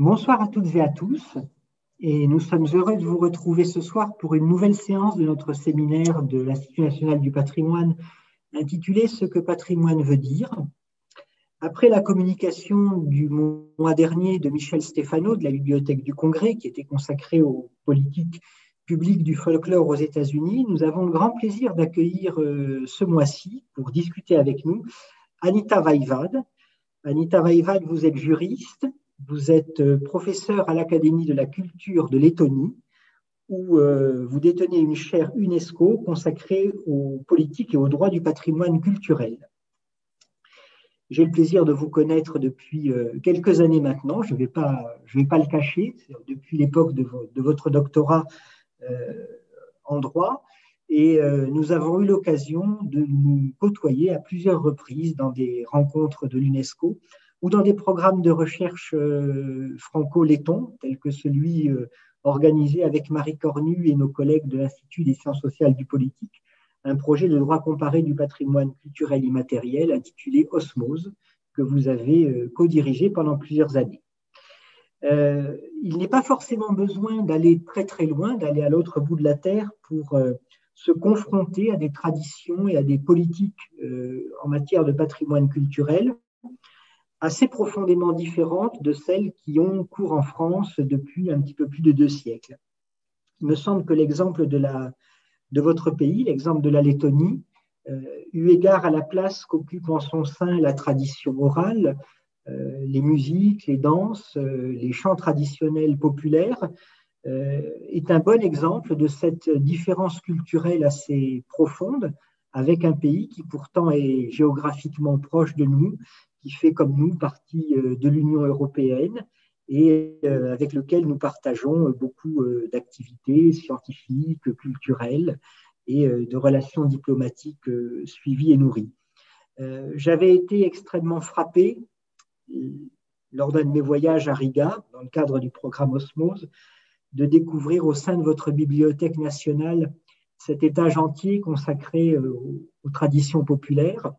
Bonsoir à toutes et à tous. Et nous sommes heureux de vous retrouver ce soir pour une nouvelle séance de notre séminaire de l'Institut national du patrimoine intitulé Ce que patrimoine veut dire. Après la communication du mois dernier de Michel Stefano de la Bibliothèque du Congrès, qui était consacrée aux politiques publiques du folklore aux États-Unis, nous avons le grand plaisir d'accueillir euh, ce mois-ci pour discuter avec nous Anita Vaïvad. Anita Vaïvad, vous êtes juriste, vous êtes euh, professeur à l'Académie de la culture de Lettonie, où euh, vous détenez une chaire UNESCO consacrée aux politiques et aux droits du patrimoine culturel. J'ai le plaisir de vous connaître depuis euh, quelques années maintenant, je ne vais, pas, vais pas le cacher, depuis l'époque de, votre doctorat en droit, et nous avons eu l'occasion de nous côtoyer à plusieurs reprises dans des rencontres de l'UNESCO ou dans des programmes de recherche euh, franco-lettons, tels que celui euh, organisé avec Marie Cornu et nos collègues de l'Institut des sciences sociales du politique, un projet de droit comparé du patrimoine culturel immatériel intitulé Osmose, que vous avez euh, co-dirigé pendant plusieurs années. il n'est pas forcément besoin d'aller très très loin, d'aller à l'autre bout de la Terre pour se confronter à des traditions et à des politiques en matière de patrimoine culturel assez profondément différentes de celles qui ont cours en France depuis un petit peu plus de deux siècles. Il me semble que l'exemple de, votre pays, l'exemple de la Lettonie, euh, eu égard à la place qu'occupe en son sein la tradition orale, euh, les musiques, les danses, euh, les chants traditionnels populaires, est un bon exemple de cette différence culturelle assez profonde avec un pays qui pourtant est géographiquement proche de nous, qui fait comme nous partie euh, de l'Union européenne et euh, avec lequel nous partageons beaucoup euh, d'activités scientifiques, culturelles et de relations diplomatiques suivies et nourries. J'avais été extrêmement frappé lors d'un de mes voyages à Riga, dans le cadre du programme Osmose, de découvrir au sein de votre bibliothèque nationale cet étage entier consacré aux traditions populaires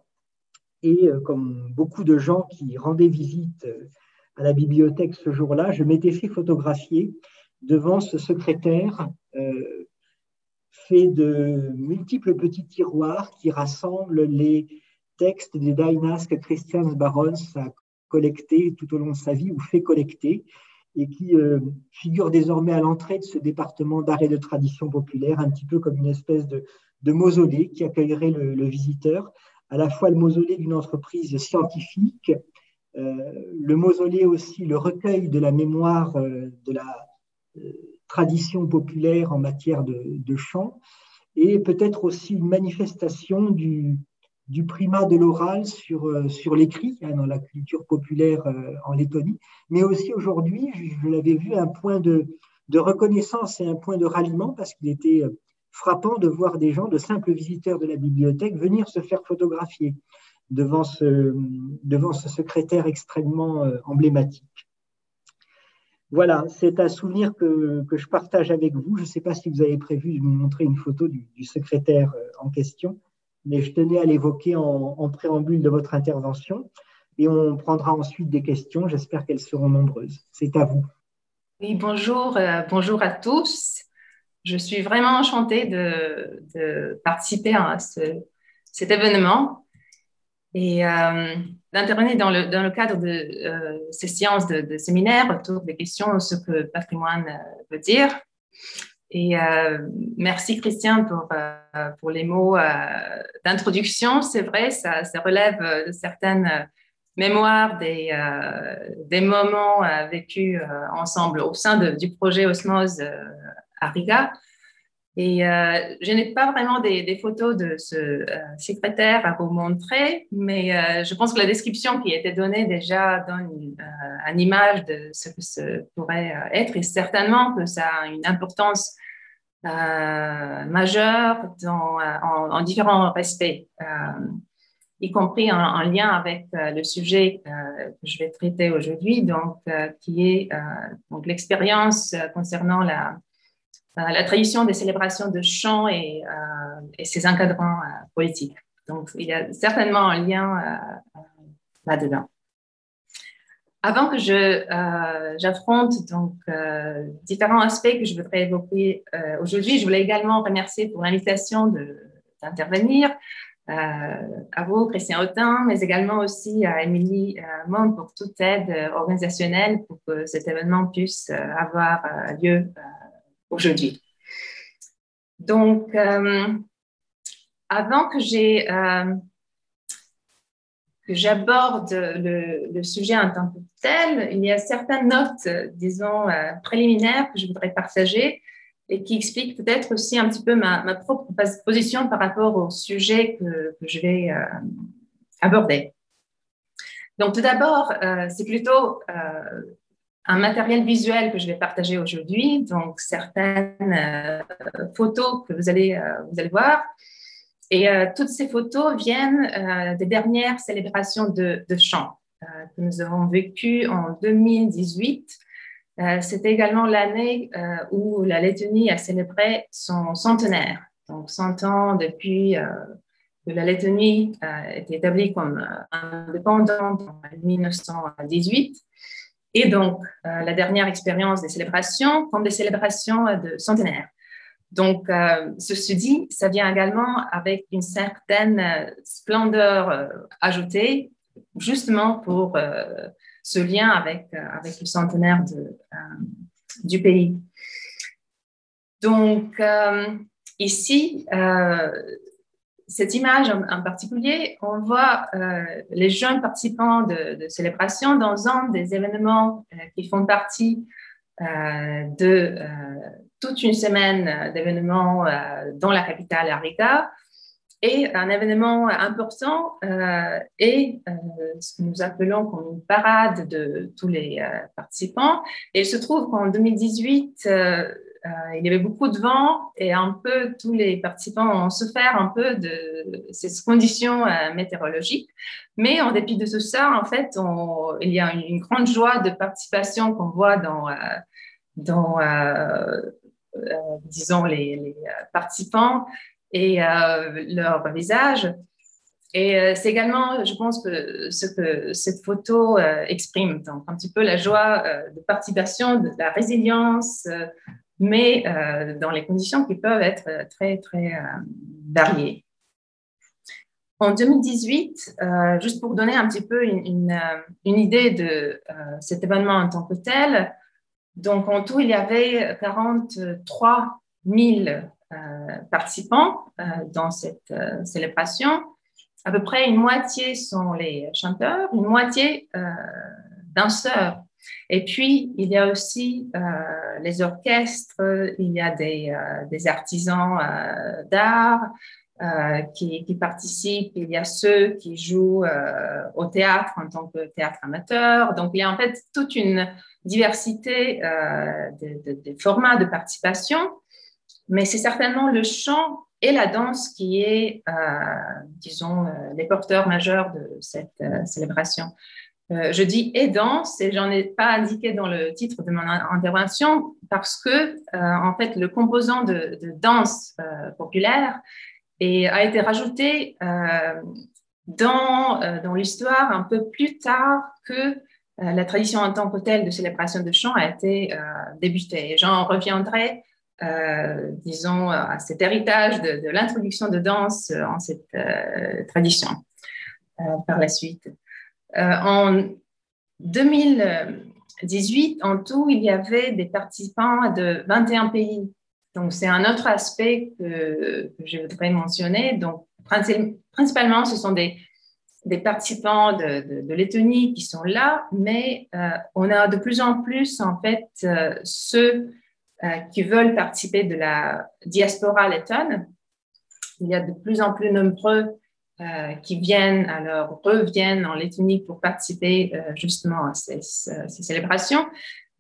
et euh, comme beaucoup de gens qui rendaient visite euh, à la bibliothèque ce jour-là, je m'étais fait photographier devant ce secrétaire euh, fait de multiples petits tiroirs qui rassemblent les textes des Dainas que Christian Barons a collectés tout au long de sa vie ou fait collecter et qui figurent désormais à l'entrée de ce département d'art et de tradition populaire, un petit peu comme une espèce de, mausolée qui accueillerait le visiteur à la fois le mausolée d'une entreprise scientifique, euh, le mausolée aussi, le recueil de la mémoire euh, de la euh, tradition populaire en matière de, chant, et peut-être aussi une manifestation du, du primat de l'oral sur, sur l'écrit hein, dans la culture populaire en Lettonie, mais aussi aujourd'hui, je, l'avais vu, un point de, de, reconnaissance et un point de ralliement parce qu'il était frappant de voir des gens, de simples visiteurs de la bibliothèque, venir se faire photographier devant ce, devant ce secrétaire extrêmement euh, emblématique. Voilà, c'est un souvenir que, que, je partage avec vous. Je ne sais pas si vous avez prévu de nous montrer une photo du, secrétaire euh, en question, mais je tenais à l'évoquer en, préambule de votre intervention et on prendra ensuite des questions. J'espère qu'elles seront nombreuses. C'est à vous. Oui, bonjour, euh, bonjour à tous je suis vraiment enchantée de, participer à cet événement et euh, d'intervenir dans le, cadre de euh, ces séances de, séminaires autour des questions ce que le patrimoine euh, veut dire. Et merci Christian pour, pour les mots d'introduction. C'est vrai, ça, ça, relève de certaines mémoires des, des moments vécus ensemble au sein du projet Osmose à Riga. Et euh, je n'ai pas vraiment des, photos de ce euh, secrétaire à vous montrer, mais euh, je pense que la description qui était donnée déjà donne une, image de ce que ce pourrait être et certainement que ça a une importance majeure dans, en, différents aspects, y compris en, lien avec le sujet que je vais traiter aujourd'hui, donc qui est donc l'expérience concernant la la tradition des célébrations de chants et, euh, ses encadrants euh, politiques. Donc, il y a certainement un lien là-dedans. avant que j'affronte différents aspects que je voudrais évoquer aujourd'hui, je voulais également remercier pour l'invitation d'intervenir. à vous, Christian Autin, mais également aussi à Émilie Monde pour toute aide organisationnelle pour que cet événement puisse avoir lieu aujourd'hui. Donc, avant que que j'aborde le, sujet en tant que tel, il y a certaines notes, disons, euh, préliminaires que je voudrais partager et qui expliquent peut-être aussi un petit peu ma, propre position par rapport au sujet que, je vais euh, aborder. Donc, tout d'abord, euh, c'est plutôt un matériel visuel que je vais partager aujourd'hui, donc certaines photos que vous allez, vous allez voir. Et euh, toutes ces photos viennent euh, des dernières célébrations de, de chant euh, que nous avons vécues en 2018. C'était également l'année où la Lettonie a célébré son centenaire, donc 100 ans depuis que la Lettonie été établie comme indépendante en 1918. Et donc, la dernière expérience des célébrations comme des célébrations de centenaire. Donc, euh, ceci dit, ça vient également avec une certaine euh, splendeur euh, ajoutée, justement pour ce lien avec, avec le centenaire du pays. Donc, ici, cette image en, particulier, on voit les jeunes participants de, de, célébration dans un des événements qui font partie de toute une semaine d'événements euh, dans la capitale Arica. Et un événement important euh, est euh, ce que nous appelons comme une parade de tous les participants. Et il se trouve qu'en 2018, il y avait beaucoup de vent et un peu tous les participants ont souffert un peu de ces conditions météorologiques. Mais en dépit de tout ça, en fait, il y a une, grande joie de participation qu'on voit dans, euh, disons, les, euh, participants et euh, leur visage. Et c'est également, je pense, que ce que cette photo exprime, donc un petit peu la joie de participation, de la résilience, mais dans les conditions qui peuvent être très, très variées. En 2018, juste pour donner un petit peu une, une idée de cet événement en tant que tel, donc, en tout, il y avait 43 000 euh, participants euh, dans cette euh, célébration. À peu près une moitié sont les chanteurs, une moitié danseurs. Et puis, il y a aussi les orchestres, il y a des, des artisans d'art, qui, participent. Il y a ceux qui jouent au théâtre en tant que théâtre amateur. Donc, il y a en fait toute une diversité euh, des formats de participation, mais c'est certainement le chant et la danse qui est, euh, disons, euh, les porteurs majeurs de cette célébration. Je dis danse et j'en ai pas indiqué dans le titre de mon intervention parce que, en fait, le composant de, danse populaire et a été rajouté dans, dans l'histoire un peu plus tard que euh, la tradition en tant que telle de célébration de chant a été euh, débutée. J'en reviendrai, euh, disons, à cet héritage de, l'introduction de danse en cette tradition par la suite. En 2018, en tout, il y avait des participants de 21 pays. Donc, c'est un autre aspect que, je voudrais mentionner. Donc, principalement, ce sont des des participants de, de, Lettonie qui sont là, mais euh, on a de plus en plus, en fait, euh, ceux euh, qui veulent participer de la diaspora lettonne. Il y a de plus en plus nombreux qui viennent, alors reviennent en Lettonie pour participer justement à ces, ces, célébrations.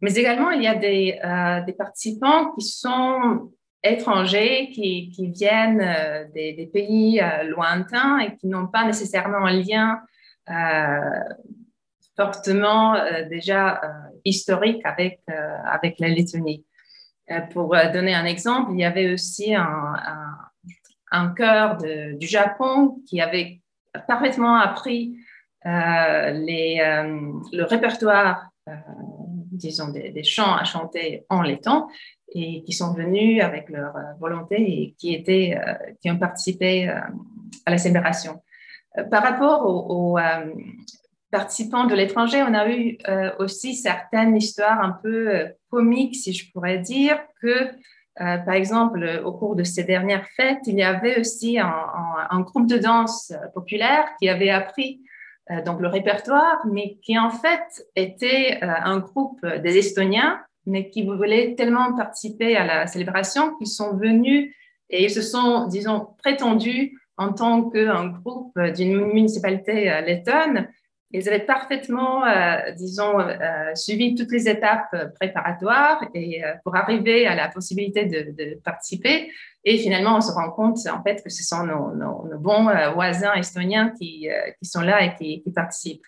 Mais également, il y a des, participants qui sont étrangers qui, viennent euh, des, pays euh, lointains et qui n'ont pas nécessairement un lien euh, fortement déjà historique avec, avec la Lettonie. pour donner un exemple, il y avait aussi un, chœur du Japon qui avait parfaitement appris les, le répertoire, disons, des, chants à chanter en laiton et qui sont venus avec leur volonté et qui, étaient, qui ont participé à la célébration. Par rapport aux, participants de l'étranger, on a eu euh, aussi certaines histoires un peu euh, comiques, si je pourrais dire, que, euh, par exemple, au cours de ces dernières fêtes, il y avait aussi un, groupe de danse populaire qui avait appris donc le répertoire, mais qui en fait était un groupe des Estoniens, mais qui voulaient tellement participer à la célébration qu'ils sont venus et ils se sont, disons, prétendus en tant qu'un groupe d'une municipalité lettonne ils avaient parfaitement, euh, disons, euh, suivi toutes les étapes préparatoires et euh, pour arriver à la possibilité de, participer. Et finalement, on se rend compte en fait que ce sont nos, bons voisins estoniens qui, sont là et qui, participent.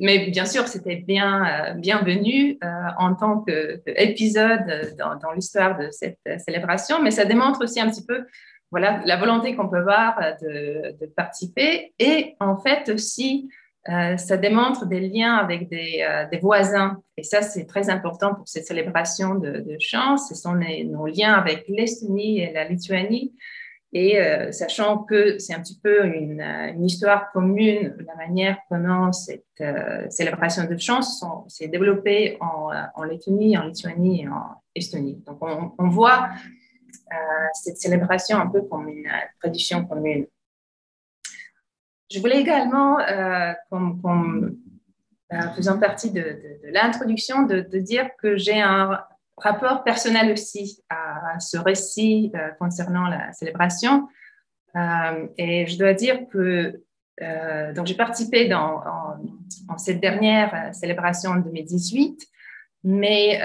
mais bien sûr, c'était bien bienvenu en tant qu'épisode dans, l'histoire de cette célébration, mais ça démontre aussi un petit peu voilà, la volonté qu'on peut avoir de participer et en fait aussi euh, ça démontre des liens avec des, euh, des voisins. Et ça, c'est très important pour cette célébration de, de chant. Ce sont nos liens avec l'Estonie et la Lituanie. Et euh, sachant que c'est un petit peu une, histoire commune, la manière comment cette célébration de chant s'est développée en, en, Lettonie, en Lituanie et en Estonie. Donc, on, on voit cette célébration un peu comme une tradition commune. Je voulais également, euh, comme, euh, faisant partie de, l'introduction, de, dire que j'ai un rapport personnel aussi à, ce récit euh, concernant la célébration. et je dois dire que donc j'ai participé dans, en, cette dernière célébration en 2018, mais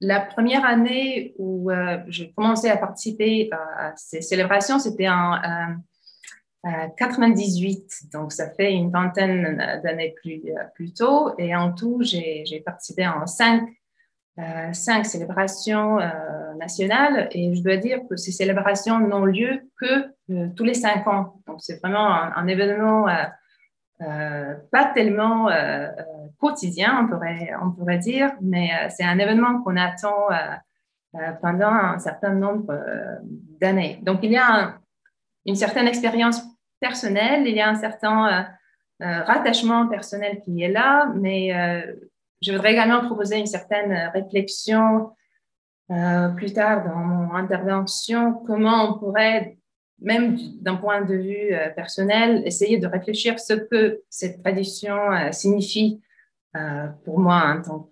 la première année où j'ai commencé à participer à, ces célébrations, c'était un 98, donc ça fait une vingtaine d'années plus, plus tôt. Et en tout, j'ai participé en cinq, euh, cinq célébrations euh, nationales. Et je dois dire que ces célébrations n'ont lieu que euh, tous les cinq ans. Donc c'est vraiment un, événement pas tellement quotidien, on pourrait, on pourrait dire, mais c'est un événement qu'on attend pendant un certain nombre d'années. Donc il y a une certaine expérience personnel, il y a un certain euh, euh, rattachement personnel qui est là, mais euh, je voudrais également proposer une certaine réflexion plus tard dans mon intervention, comment on pourrait, même d'un point de vue personnel, essayer de réfléchir ce que cette tradition signifie pour moi en tant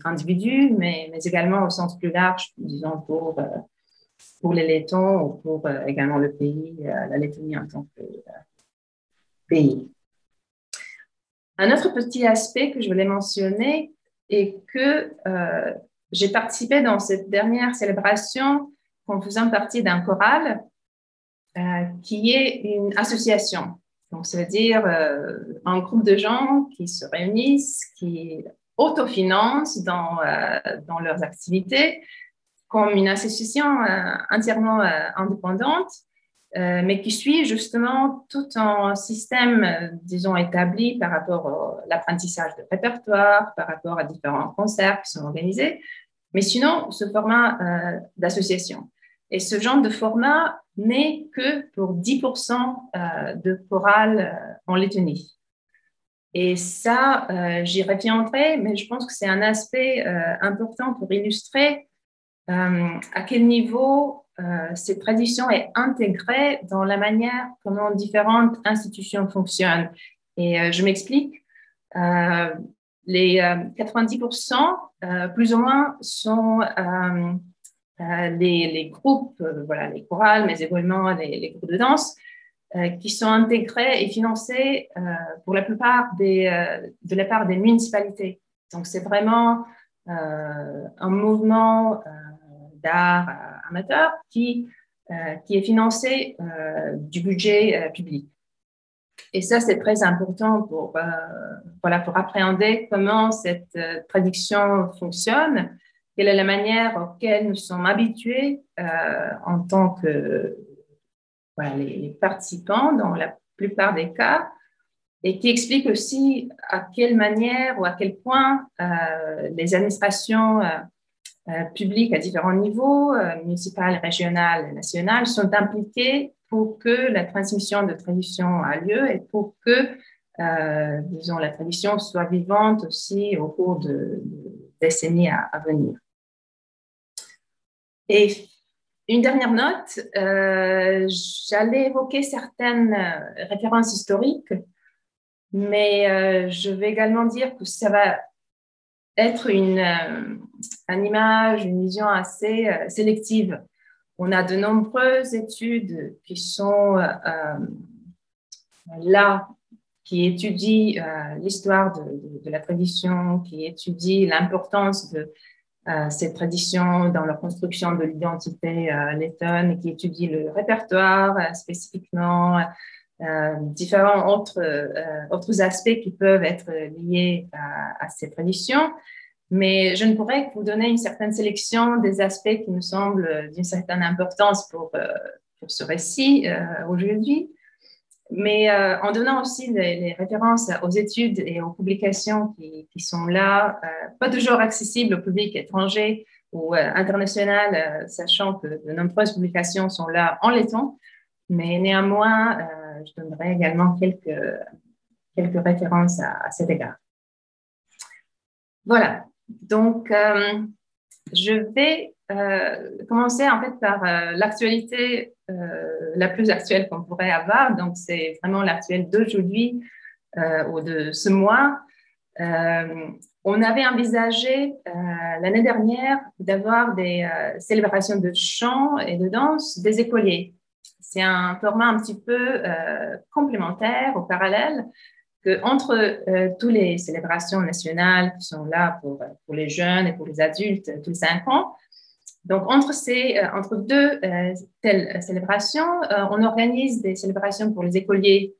qu'individu, mais, mais, également au sens plus large, disons, pour pour les Lettons ou pour euh, également le pays, euh, la Lettonie en tant que euh, pays. Un autre petit aspect que je voulais mentionner est que j'ai participé dans cette dernière célébration en faisant partie d'un choral qui est une association. Donc, ça veut dire un groupe de gens qui se réunissent, qui autofinancent dans, dans leurs activités comme une association euh, entièrement euh, indépendante, euh, mais qui suit justement tout un système, disons, établi par rapport à l'apprentissage de répertoire, par rapport à différents concerts qui sont organisés, mais sinon, ce format d'association. Et ce genre de format n'est que pour 10% de chorale en Lettonie. Et ça, j'y reviendrai, mais je pense que c'est un aspect important pour illustrer à quel niveau euh, cette tradition est intégrée dans la manière comment différentes institutions fonctionnent? Et euh, je m'explique. les 90%, plus ou moins, sont les, groupes, voilà, les chorales, mais également les, groupes de danse, qui sont intégrés et financés pour la plupart de la part des municipalités. Donc, c'est vraiment un mouvement d'art euh, amateur qui, euh, qui est financé euh, du budget public. Et ça, c'est très important pour, voilà, pour appréhender comment cette traduction fonctionne, quelle est la manière auquel nous sommes habitués en tant que les, participants dans la plupart des cas, et qui explique aussi à quelle manière ou à quel point les administrations publiques à différents niveaux, municipales, régionales et nationales, sont impliquées pour que la transmission de tradition a lieu et pour que, euh, disons, la tradition soit vivante aussi au cours de, décennies à, venir. Et une dernière note, euh, j'allais évoquer certaines références historiques, mais euh, je vais également dire que ça va être une, une image, une vision assez sélective on a de nombreuses études qui sont euh, euh, là, qui étudient euh, l'histoire de, la tradition, qui étudient l'importance de cette tradition dans la construction de l'identité lettonne, qui étudient le répertoire spécifiquement, différents autres, aspects qui peuvent être liés à ces traditions. Mais je ne pourrais que vous donner une certaine sélection des aspects qui me semblent d'une certaine importance pour, euh, ce récit euh, aujourd'hui. Mais euh, en donnant aussi les, références aux études et aux publications qui, sont là, pas toujours accessibles au public étranger ou international, sachant que de nombreuses publications sont là en letton. Mais néanmoins, je donnerai également quelques, quelques références à cet égard. Voilà, donc, euh, je vais euh, commencer en fait par euh, l'actualité la plus actuelle qu'on pourrait avoir. Donc, c'est vraiment l'actuelle d'aujourd'hui ou de ce mois. on avait envisagé l'année dernière d'avoir des célébrations de chant et de danse des écoliers. C'est un format un petit peu complémentaire, au parallèle, entre euh, toutes les célébrations nationales qui sont là pour, les jeunes et pour les adultes tous les cinq ans, donc entre, ces, euh, entre deux euh, telles célébrations, on organise des célébrations pour les écoliers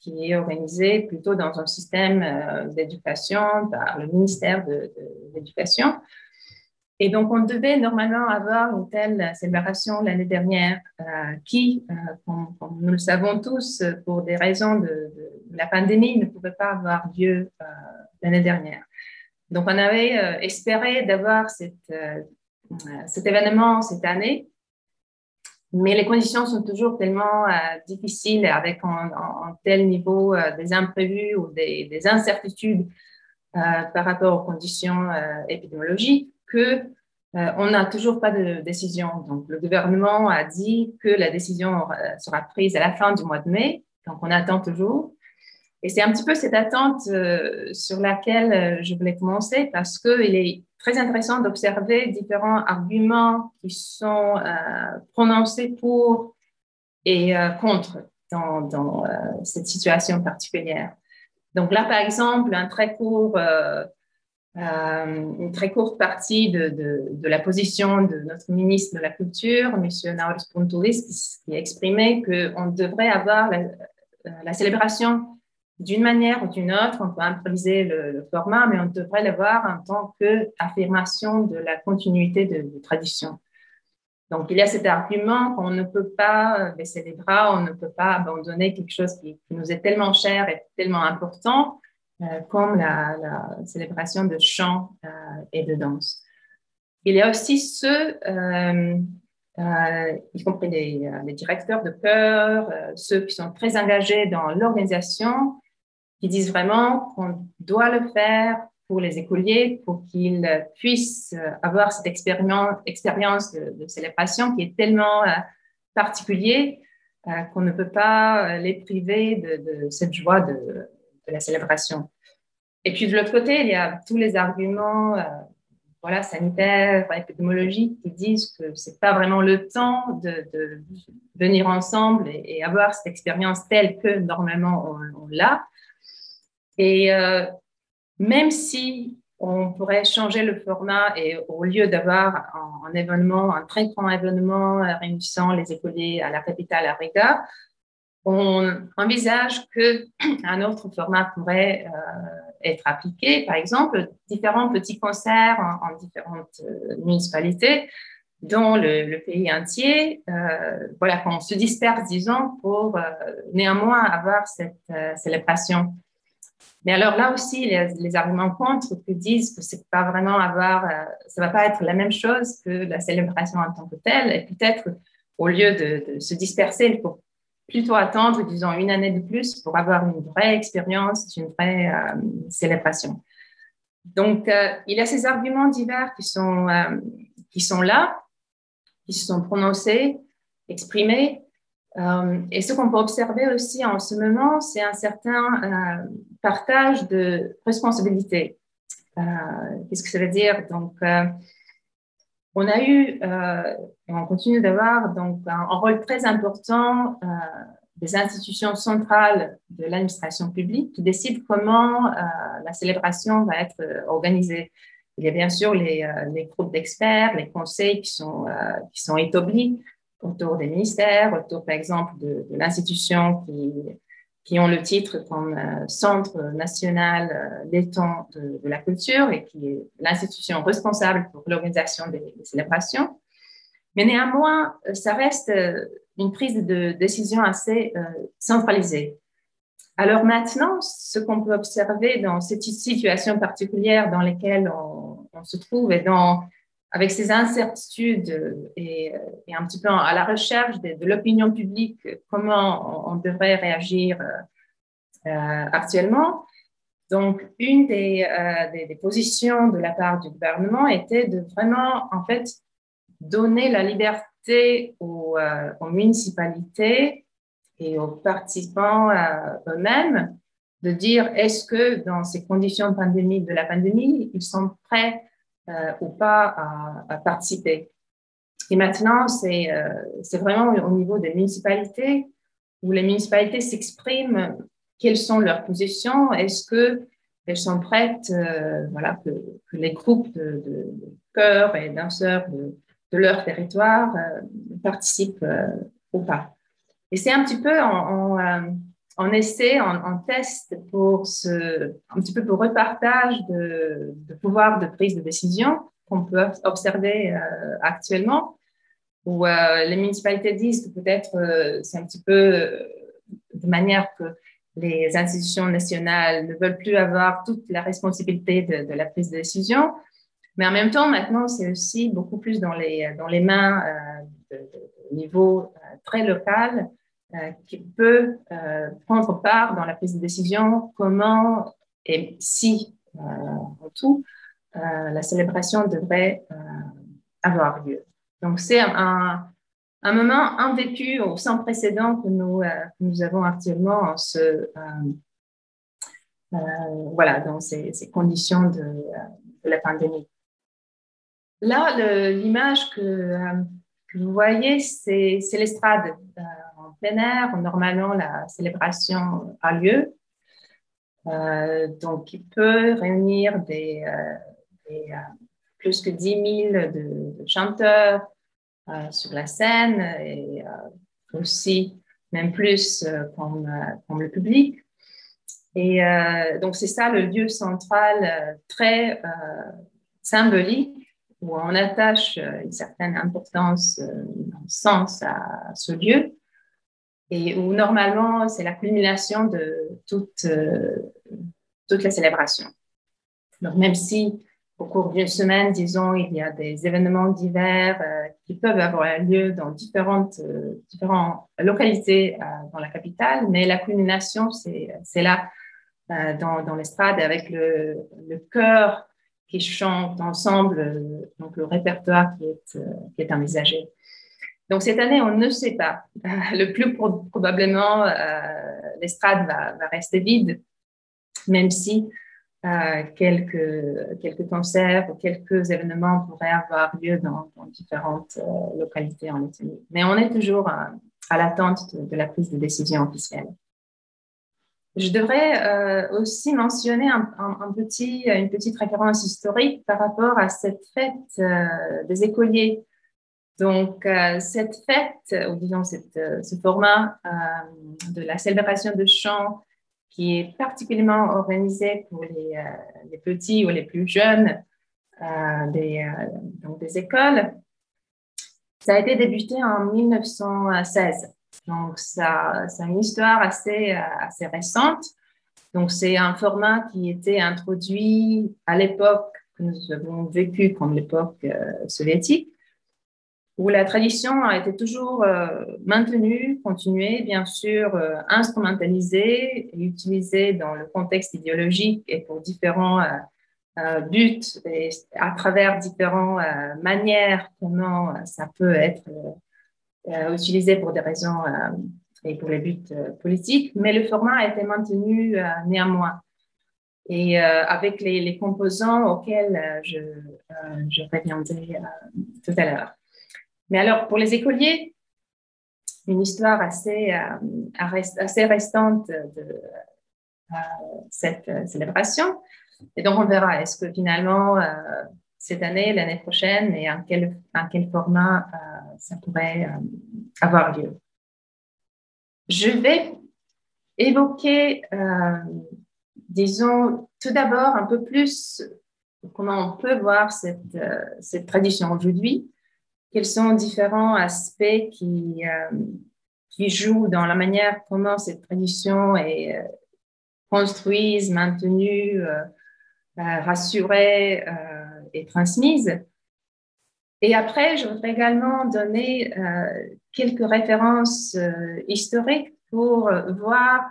qui est organisé plutôt dans un système d'éducation par le ministère de l'Éducation. Et donc, on devait normalement avoir une telle célébration l'année dernière euh, qui, euh, comme, nous le savons tous, pour des raisons de, la pandémie, ne pouvait pas avoir lieu euh, l'année dernière. Donc, on avait espéré d'avoir cet événement cette année, mais les conditions sont toujours tellement difficiles avec un, tel niveau des imprévus ou des, des incertitudes par rapport aux conditions épidémiologiques que euh, on n'a toujours pas de décision. Donc, le gouvernement a dit que la décision sera prise à la fin du mois de mai. Donc, on attend toujours. Et c'est un petit peu cette attente euh, sur laquelle euh, je voulais commencer parce qu'il est très intéressant d'observer différents arguments qui sont prononcés pour et contre dans, cette situation particulière. Donc là, par exemple, euh, une très courte partie de, la position de notre ministre de la Culture, M. Nauris Puntoulis, qui, a exprimé qu'on devrait avoir la, euh, célébration d'une manière ou d'une autre. On peut improviser le, format, mais on devrait l'avoir en tant qu'affirmation de la continuité de, de, tradition. Donc, il y a cet argument qu'on ne peut pas baisser les bras, on ne peut pas abandonner quelque chose qui, nous est tellement cher et tellement important euh, comme la, célébration de chant euh, et de danse. Il y a aussi ceux, euh, y compris les, les, directeurs de chœur, ceux qui sont très engagés dans l'organisation, qui disent vraiment qu'on doit le faire pour les écoliers, pour qu'ils puissent avoir cette expérience, de, célébration qui est tellement particulière qu'on ne peut pas les priver de, cette joie de, la célébration. Et puis de l'autre côté, il y a tous les arguments euh, voilà, sanitaires, épidémiologiques qui disent que ce n'est pas vraiment le temps de venir ensemble et, avoir cette expérience telle que normalement on, l'a. Et euh, même si on pourrait changer le format et au lieu d'avoir un, événement, un très grand événement réunissant les écoliers à la capitale, à Riga, on envisage qu'un autre format pourrait euh, être appliqué. Par exemple, différents petits concerts en, différentes euh, municipalités dans le, pays entier, euh, voilà, qu'on se disperse, disons, pour euh, néanmoins avoir cette euh, célébration. Mais alors là aussi, les, arguments contre qui disent que c'est pas vraiment avoir, ça va pas être la même chose que la célébration en tant que telle, et peut-être au lieu de, se disperser, il faut plutôt attendre, disons, une année de plus pour avoir une vraie expérience, une vraie célébration. Donc, il y a ces arguments divers qui sont, qui sont là, qui se sont prononcés, exprimés. Euh, et ce qu'on peut observer aussi en ce moment, c'est un certain euh, partage de responsabilités. Euh, qu'est-ce que ça veut dire? Donc, on a eu, et on continue d'avoir donc un, rôle très important des institutions centrales de l'administration publique qui décident comment la célébration va être organisée. Il y a bien sûr les, euh, groupes d'experts, les conseils qui sont, qui sont établis autour des ministères, autour par exemple de, l'institution qui, qui ont le titre comme euh, Centre national des temps de, la culture et qui est l'institution responsable pour l'organisation des, célébrations. Mais néanmoins, ça reste une prise de décision assez centralisée. Alors maintenant, ce qu'on peut observer dans cette situation particulière dans laquelle on, se trouve et dans, avec ces incertitudes et, un petit peu à la recherche de, l'opinion publique, comment on, devrait réagir euh, actuellement. Donc, une des, euh, des, positions de la part du gouvernement était de vraiment, en fait, donner la liberté aux, euh, aux municipalités et aux participants eux-mêmes de dire est-ce que dans ces conditions de pandémie, de la pandémie, ils sont prêts euh, ou pas à, participer. Et maintenant, c'est euh, vraiment au niveau des municipalités où les municipalités s'expriment quelles sont leurs positions, est-ce que elles sont prêtes, voilà, que, les groupes de, de, chœurs et danseurs de, leur territoire participent ou pas. Et c'est un petit peu en, essai, en, test pour ce, un petit peu pour repartage de, pouvoir de prise de décision qu'on peut observer euh, actuellement, où euh, les municipalités disent que peut-être euh, c'est un petit peu de manière que les institutions nationales ne veulent plus avoir toute la responsabilité de, la prise de décision. Mais en même temps, maintenant, c'est aussi beaucoup plus dans les, dans les mains de, niveau très local qui peut euh, prendre part dans la prise de décision, comment et si, euh, en tout, la célébration devrait avoir lieu. Donc, c'est un, un, moment invécu ou sans précédent que nous, nous avons actuellement voilà, dans ces, conditions de, la pandémie. Là, l'image que, vous voyez, c'est l'estrade Normalement, la célébration a lieu. Euh, donc, il peut réunir euh, euh, plus que 10 000 de, chanteurs sur la scène et aussi même plus comme, comme, le public. Et donc, c'est ça le lieu central très symbolique où on attache une certaine importance, un sens à ce lieu et où normalement c'est la culmination de toute, euh, toute la célébration. Donc même si au cours d'une semaine, disons, il y a des événements divers euh, qui peuvent avoir lieu dans différentes, euh, localités dans la capitale, mais la culmination, c'est là, dans, dans l'estrade, avec le, chœur qui chante ensemble, donc le répertoire qui est envisagé. Donc cette année, on ne sait pas. Le plus probablement, euh, l'estrade va, rester vide, même si euh, quelques, concerts ou quelques événements pourraient avoir lieu dans, différentes euh, localités en Lettonie. Mais on est toujours à l'attente de, la prise de décision officielle. Je devrais aussi mentionner un, petit, une petite référence historique par rapport à cette fête des écoliers donc, euh, cette fête, ou disons euh, ce format euh, de la célébration de chant qui est particulièrement organisé pour les, petits ou les plus jeunes des, écoles, Ça a été débuté en 1916. Donc, c'est une histoire assez, récente. Donc, c'est un format qui était introduit à l'époque que nous avons vécu comme l'époque soviétique, où la tradition a été toujours euh, maintenue, continuée, bien sûr, euh, instrumentalisée et utilisée dans le contexte idéologique et pour différents buts et à travers différentes manières comment ça peut être utilisé pour des raisons et pour les buts politiques, mais le format a été maintenu néanmoins et euh, avec les, composants auxquels euh, je, euh, je reviendrai tout à l'heure. Mais alors, pour les écoliers, une histoire assez, assez restante de cette célébration. Et donc, on verra, est-ce que finalement, cette année, l'année prochaine, et en quel, en quel format ça pourrait avoir lieu. Je vais évoquer disons tout d'abord un peu plus comment on peut voir cette, euh, cette tradition aujourd'hui, quels sont différents aspects qui, euh, qui jouent dans la manière comment cette tradition est euh, construite, maintenue, rassurée et transmise. Et après, je voudrais également donner quelques références historiques pour voir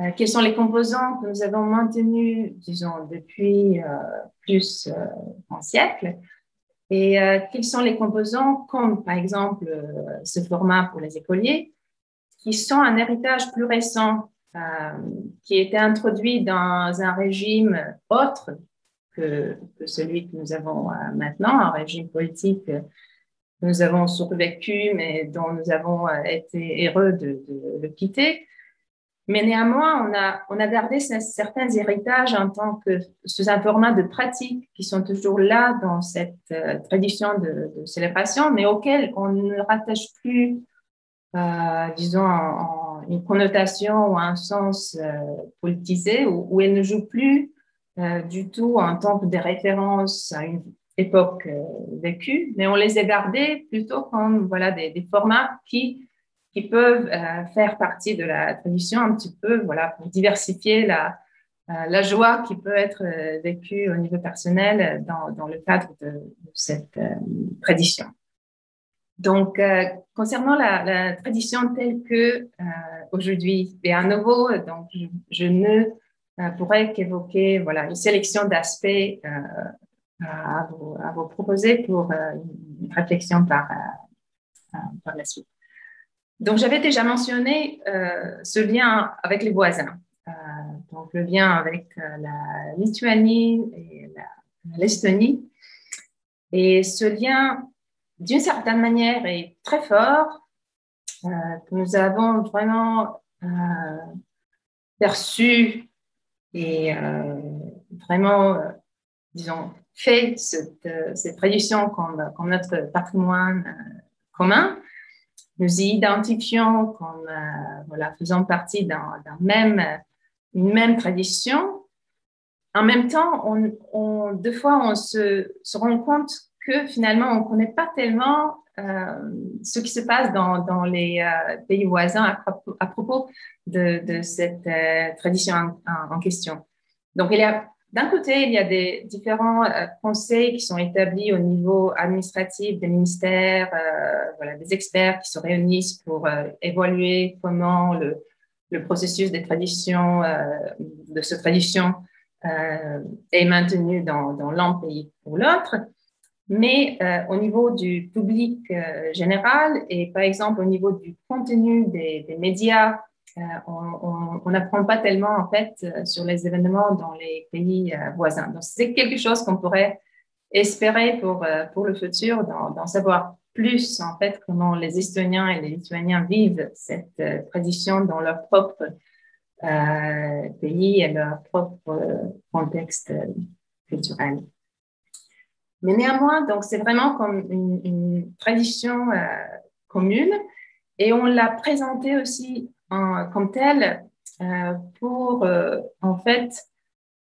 euh, quels sont les composants que nous avons maintenus, disons, depuis euh, plus euh, d'un siècle et quels sont les composants, comme par exemple ce format pour les écoliers, qui sont un héritage plus récent, qui a été introduit dans un régime autre que, celui que nous avons maintenant, un régime politique que nous avons survécu, mais dont nous avons été heureux de le quitter. Mais néanmoins, on a, gardé certains héritages en tant que sous un format de pratique qui sont toujours là dans cette euh, tradition de, célébration, mais auxquels on ne rattache plus, euh, disons, une connotation ou un sens euh, politisé, où, elles ne jouent plus du tout en tant que des références à une époque vécue, mais on les a gardés plutôt comme voilà, des formats qui qui peuvent euh, faire partie de la tradition un petit peu, voilà, pour diversifier la, euh, joie qui peut être euh, vécue au niveau personnel dans, le cadre de, cette tradition. Donc, concernant la, tradition telle que aujourd'hui, et à nouveau, donc je, ne pourrais qu'évoquer voilà une sélection d'aspects à à, vous, proposer pour une réflexion par, par la suite. Donc, j'avais déjà mentionné euh, ce lien avec les voisins. Euh, donc, le lien avec euh, la Lituanie et l'Estonie. Et ce lien, d'une certaine manière, est très fort, nous avons vraiment perçu et vraiment, disons, fait cette, cette comme notre patrimoine commun nous y identifions comme euh, faisant partie d'un même, une même tradition. En même temps, on, deux fois, on se, rend compte que finalement, on ne connaît pas tellement euh, ce qui se passe dans, dans les euh, pays voisins à, propos de, de cette tradition en, en, question. Donc, il y a d'un côté, il y a des différents euh, conseils qui sont établis au niveau administratif des ministères, euh, voilà, des experts qui se réunissent pour euh, évaluer comment le, processus des traditions, de cette tradition est maintenu dans, l'un pays ou l'autre. Mais au niveau du public général et par exemple au niveau du contenu des, médias on n'apprend pas tellement en fait euh, sur les événements dans les pays euh, voisins. Donc c'est quelque chose qu'on pourrait espérer pour pour le futur, d'en savoir plus en fait comment les Estoniens et les Lituaniens vivent cette tradition dans leur propre pays et leur propre contexte culturel. Mais néanmoins, donc c'est vraiment comme une, tradition commune et on l'a présenté aussi comme tel euh, pour euh, en fait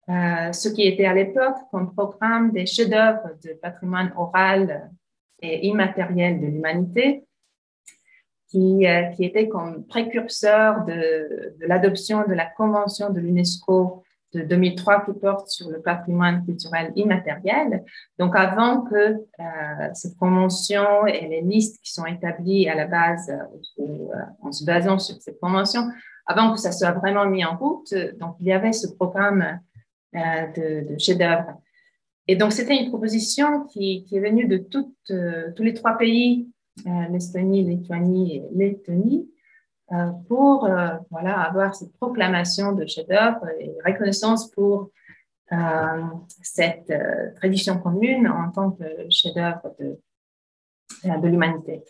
euh, ce qui était à l'époque comme programme des chefs-d'œuvre de patrimoine oral et immatériel de l'humanité, qui, qui, était comme précurseur de l'adoption de la Convention de l'UNESCO de 2003 qui porte sur le patrimoine culturel immatériel. Donc, avant que euh, cette convention et les listes qui sont établies à la base, euh, en se basant sur cette convention, avant que ça soit vraiment mis en route, donc il y avait ce programme euh, de, chef-d'œuvre. Et donc, c'était une proposition qui, est venue de tous les trois pays, l'Estonie, Lituanie et Lettonie, euh, pour euh, voilà, avoir cette proclamation de chef-d'œuvre et reconnaissance pour euh, cette tradition commune en tant que chef-d'œuvre de, de l'humanité.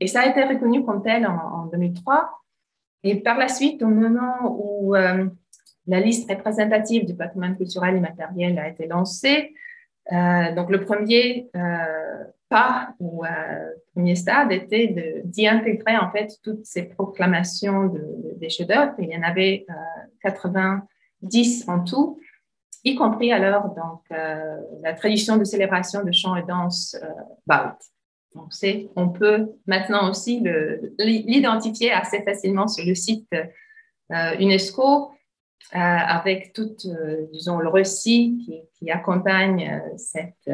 Et ça a été reconnu comme tel en, 2003. Et par la suite, au moment où la liste représentative du patrimoine culturel immatériel a été lancée, donc le premier pas ou euh, premier stade était d'y intégrer en fait toutes ces proclamations de, des chefs-d'œuvre. Il y en avait 90 euh, en tout, y compris alors donc euh, la tradition de célébration de chant et danse euh. Donc c'est, on peut maintenant aussi l'identifier assez facilement sur le site UNESCO. avec tout, disons, le récit qui accompagne cette,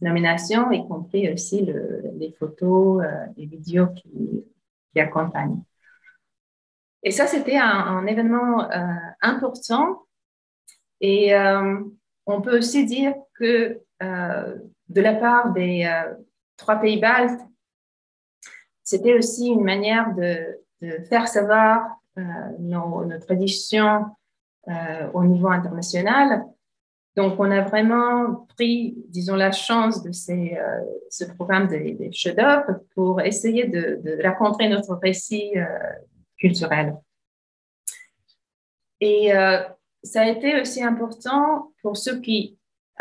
nomination, y compris aussi les photos, euh, les vidéos qui, qui, accompagnent. Et ça, c'était un, événement euh, important. Et euh, on peut aussi dire que de la part des trois pays baltes, c'était aussi une manière de, faire savoir nos, nos, traditions au niveau international donc, on a vraiment pris, disons, la chance de euh, ce programme des, chefs-d'œuvre pour essayer de, raconter notre récit euh, culturel. Et euh, ça a été aussi important pour ceux qui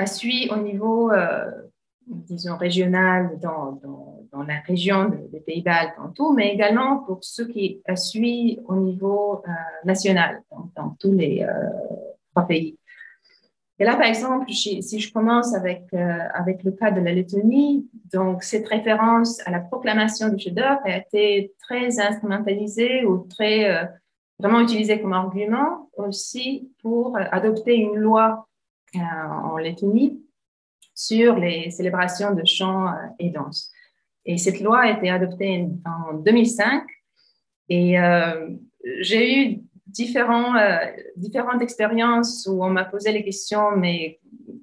suivi au niveau, disons, régional dans, la région des Pays-Baltes en tout, mais également pour ceux qui suivi au niveau national dans, dans, tous les trois pays. Et là, par exemple, si je commence avec, euh, avec le cas de la Lettonie, donc cette référence à la proclamation du chef-d'œuvre a été très instrumentalisée ou très euh, vraiment utilisée comme argument aussi pour adopter une loi euh, en Lettonie sur les célébrations de chants et danse. Et cette loi a été adoptée en 2005 et j'ai eu différents, euh, différentes expériences où on m'a posé les questions, mais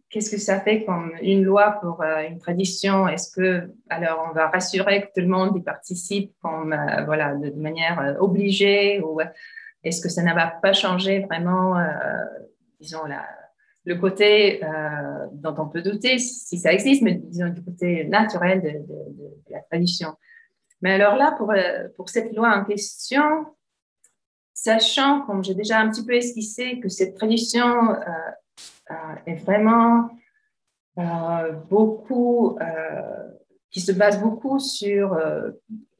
qu'est-ce que ça fait comme une loi pour euh, une tradition? Est-ce que, alors, on va rassurer que tout le monde y participe comme, euh, voilà, de, manière obligée ou est-ce que ça ne va pas changer vraiment, disons, la, le côté dont on peut douter, si ça existe, mais disons du côté naturel de, de, la tradition? Mais alors là, pour, pour cette loi en question, sachant, comme j'ai déjà un petit peu esquissé, que cette tradition euh, euh, est vraiment euh, beaucoup, qui se base beaucoup sur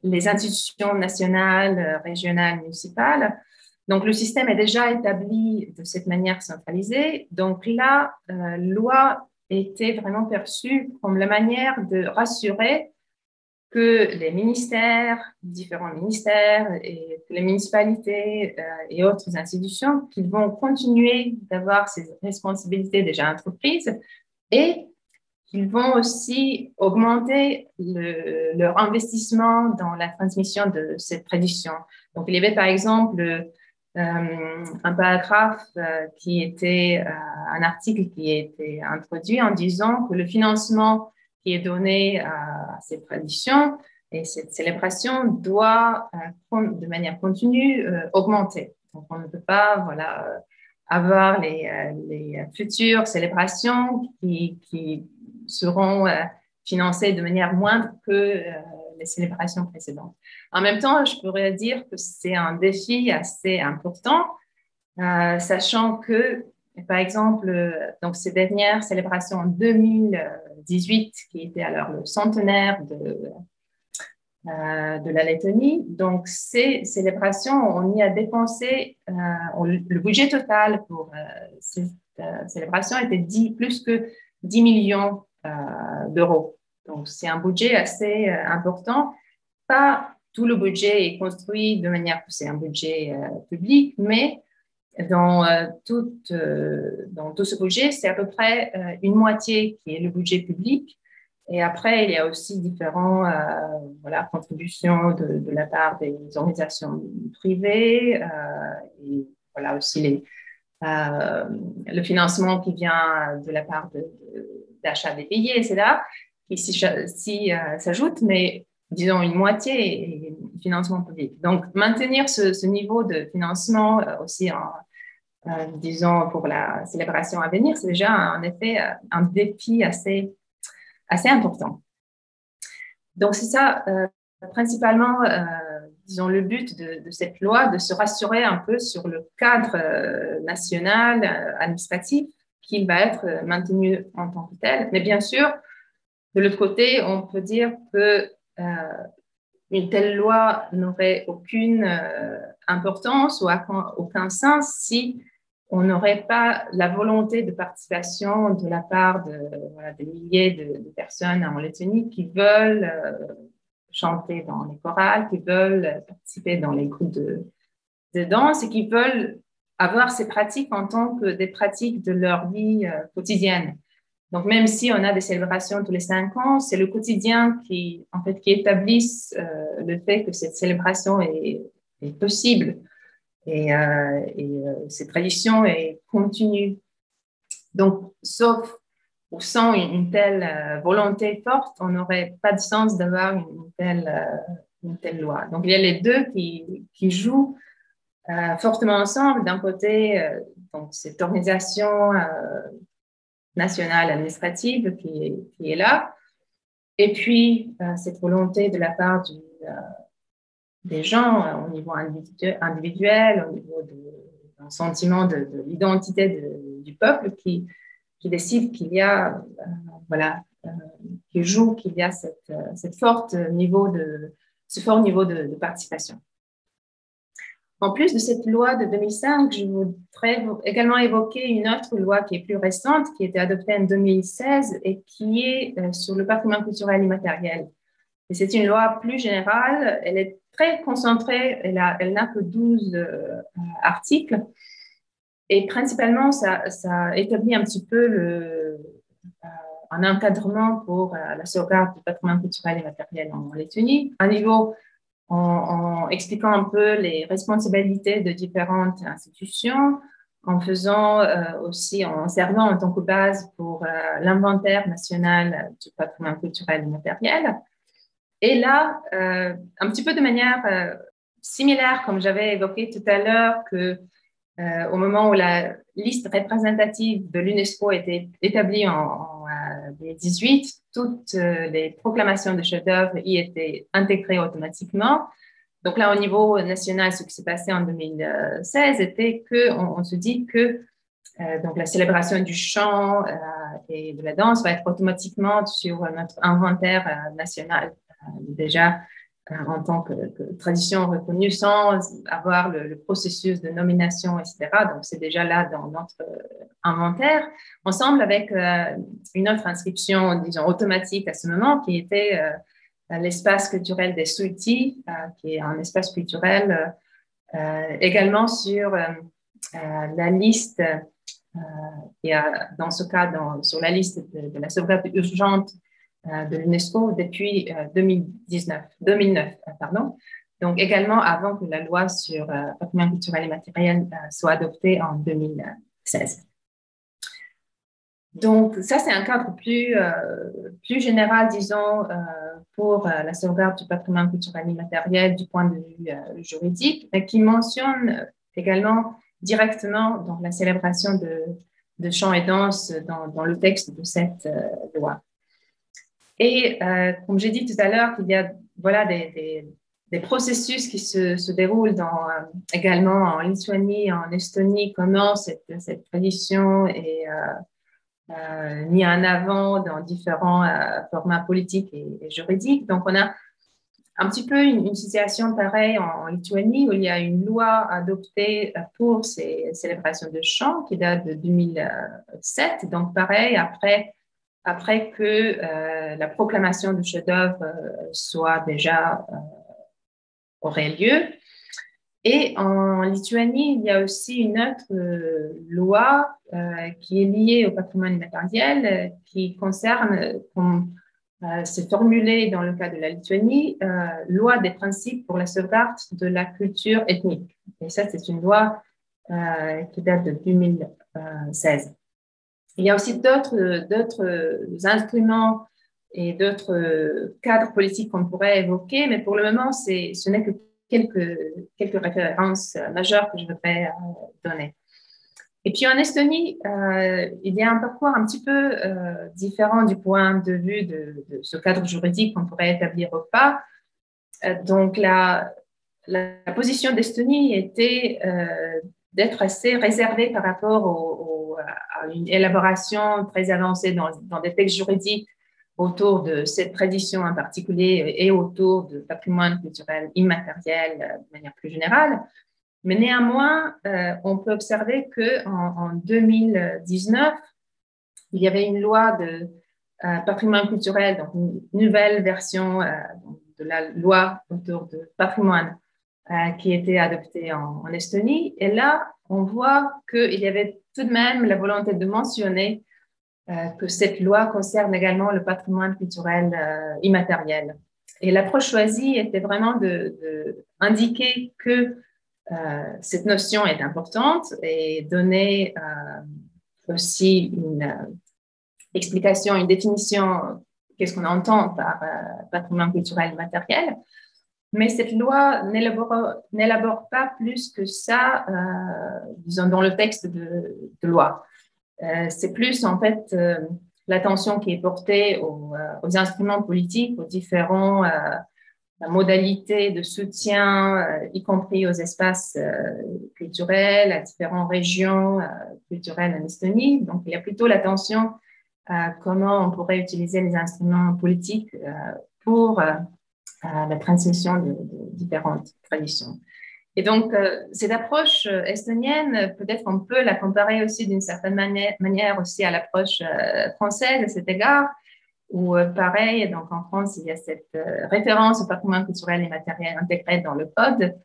les institutions nationales, régionales, municipales. Donc, le système est déjà établi de cette manière centralisée. Donc la loi était vraiment perçue comme la manière de rassurer que les ministères, différents ministères et les municipalités euh, et autres institutions, qu'ils vont continuer d'avoir ces responsabilités déjà entreprises et qu'ils vont aussi augmenter leur investissement dans la transmission de cette tradition. Donc, il y avait par exemple euh, un paragraphe euh, qui était un article qui a été introduit en disant que le financement est donné à ces traditions et cette célébration doit, euh, de manière continue, euh, augmenter. Donc, on ne peut pas voilà, euh, avoir les, les futures célébrations qui, qui seront financées de manière moindre que les célébrations précédentes. En même temps, je pourrais dire que c'est un défi assez important, sachant que par exemple, euh, donc ces dernières célébrations en 2018, qui était alors le centenaire de, euh, de la Lettonie, donc ces célébrations, on y a dépensé, euh, le budget total pour ces célébrations était 10, plus que 10 millions d'euros. Donc, c'est un budget assez important. Pas tout le budget est construit de manière que c'est un budget public, mais dans, tout, dans tout ce budget, c'est à peu près une moitié qui est le budget public et après, il y a aussi différentes euh, voilà, contributions de, de, la part des organisations privées euh, et voilà aussi les, euh, le financement qui vient de la part d'achat des billets, etc., qui s'y euh, s'ajoute, mais disons une moitié est financement public. Donc, maintenir ce, niveau de financement euh, aussi en, disons, pour la célébration à venir, c'est déjà en effet un défi assez assez important. Donc, c'est ça, euh, principalement, euh, disons, le but de, cette loi, de se rassurer un peu sur le cadre euh, national administratif qui va être maintenu en tant que tel. Mais bien sûr, de l'autre côté, on peut dire que une telle loi n'aurait aucune importance ou aucun sens si on n'aurait pas la volonté de participation de la part de milliers de, personnes en Lettonie qui veulent euh, chanter dans les chorales, qui veulent participer dans les groupes de, danse et qui veulent avoir ces pratiques en tant que des pratiques de leur vie euh, quotidienne. Donc, même si on a des célébrations tous les cinq ans, c'est le quotidien qui, en fait, qui établisse euh, le fait que cette célébration est possible et, euh, euh, cette tradition est continue. Donc, sauf ou sans une, telle euh, volonté forte, on n'aurait pas de sens d'avoir une telle, loi. Donc, il y a les deux qui, jouent fortement ensemble. D'un côté, donc, cette organisation nationale administrative qui, est là, et puis cette volonté de la part du, des gens euh, au niveau individuel, au niveau d'un sentiment de, l'identité du peuple qui, qui décide qu'il y a, euh, voilà, euh, qui joue qu'il y a cette, cette, forte niveau de, ce fort niveau de, participation. En plus de cette loi de 2005, je voudrais également évoquer une autre loi qui est plus récente, qui a été adoptée en 2016 et qui est sur le patrimoine culturel immatériel. Et c'est une loi plus générale. Elle est très concentrée. Elle, n'a que 12 euh, articles. Et principalement, ça, établit un petit peu euh, un encadrement pour euh, la sauvegarde du patrimoine culturel et matériel en Lettonie, un niveau en, expliquant un peu les responsabilités de différentes institutions, en faisant aussi, en servant en tant que base pour l'inventaire national du patrimoine culturel et matériel. Et là, euh, un petit peu de manière euh, similaire, comme j'avais évoqué tout à l'heure, que euh, au moment où la liste représentative de l'UNESCO était établie en, en 2018, toutes les proclamations de chefs-d'œuvre y étaient intégrées automatiquement. Donc là, au niveau national, ce qui s'est passé en 2016 était que on, se dit que donc la célébration du chant et de la danse va être automatiquement sur notre inventaire national déjà euh, en tant que, tradition reconnue sans avoir le, processus de nomination, etc. Donc, c'est déjà là dans notre euh, inventaire, ensemble avec euh, une autre inscription, disons, automatique à ce moment, qui était l'espace culturel des Souti, qui est un espace culturel également sur la liste, et dans ce cas, sur la liste de, la sauvegarde urgente euh, de l'UNESCO depuis 2019, euh, 2009. Euh, pardon. Donc également avant que la loi sur patrimoine culturel et matériel soit adoptée en 2016. Donc, ça, c'est un cadre plus, plus général, disons, pour la sauvegarde du patrimoine culturel et matériel du point de vue juridique, mais qui mentionne également directement donc, la célébration de, chants et danses dans, dans le texte de cette loi. Et euh, comme j'ai dit tout à l'heure, il y a voilà, des, des, des processus qui se, se déroulent dans, euh, également en Lituanie, en Estonie, comment cette, cette tradition est euh, euh mise en avant dans différents euh, formats politiques et, juridiques. Donc, on a un petit peu une, une situation pareille en, en, Lituanie où il y a une loi adoptée pour ces célébrations de chant qui date de 2007. Donc, pareil, après après que la proclamation du chef-d'œuvre soit déjà aurait lieu. Et en Lituanie, il y a aussi une autre euh, loi euh, qui est liée au patrimoine immatériel, euh, qui concerne, comme c'est formulé dans le cas de la Lituanie, loi des principes pour la sauvegarde de la culture ethnique. Et ça, c'est une loi qui date de 2016. Il y a aussi d'autres instruments et d'autres cadres politiques qu'on pourrait évoquer, mais pour le moment, ce n'est que quelques, quelques références majeures que je voudrais euh, donner. Et puis en Estonie, euh, il y a un parcours un petit peu euh, différent du point de vue de, ce cadre juridique qu'on pourrait établir ou pas. donc la, la, position d'Estonie était d'être assez réservée par rapport à une élaboration très avancée dans, des textes juridiques autour de cette tradition en particulier et autour du patrimoine culturel immatériel euh, de manière plus générale. Mais néanmoins, euh, on peut observer qu'en en, 2019, il y avait une loi de euh, patrimoine culturel, donc une nouvelle version de la loi autour du patrimoine qui était adoptée en, en, Estonie. Et là, on voit qu'il y avait tout de même la volonté de mentionner euh, que cette loi concerne également le patrimoine culturel euh, immatériel. Et l'approche choisie était vraiment de, que euh, cette notion est importante et donner aussi une explication, une définition, qu'est-ce qu'on entend par patrimoine culturel immatériel. Mais cette loi n'élabore pas plus que ça, disons, dans le texte de, loi. Euh, c'est plus en fait euh, l'attention qui est portée aux, euh, instruments politiques, aux différents modalités de soutien, y compris aux espaces culturels, à différentes régions culturelles en Estonie. Donc, il y a plutôt l'attention à comment on pourrait utiliser les instruments politiques pour la transmission de différentes traditions. Et donc, euh, cette approche euh, estonienne, peut-être on peut la comparer aussi d'une certaine manière, aussi à l'approche euh, française à cet égard, où pareil, donc en France, il y a cette référence au patrimoine culturel et matériel intégré dans le code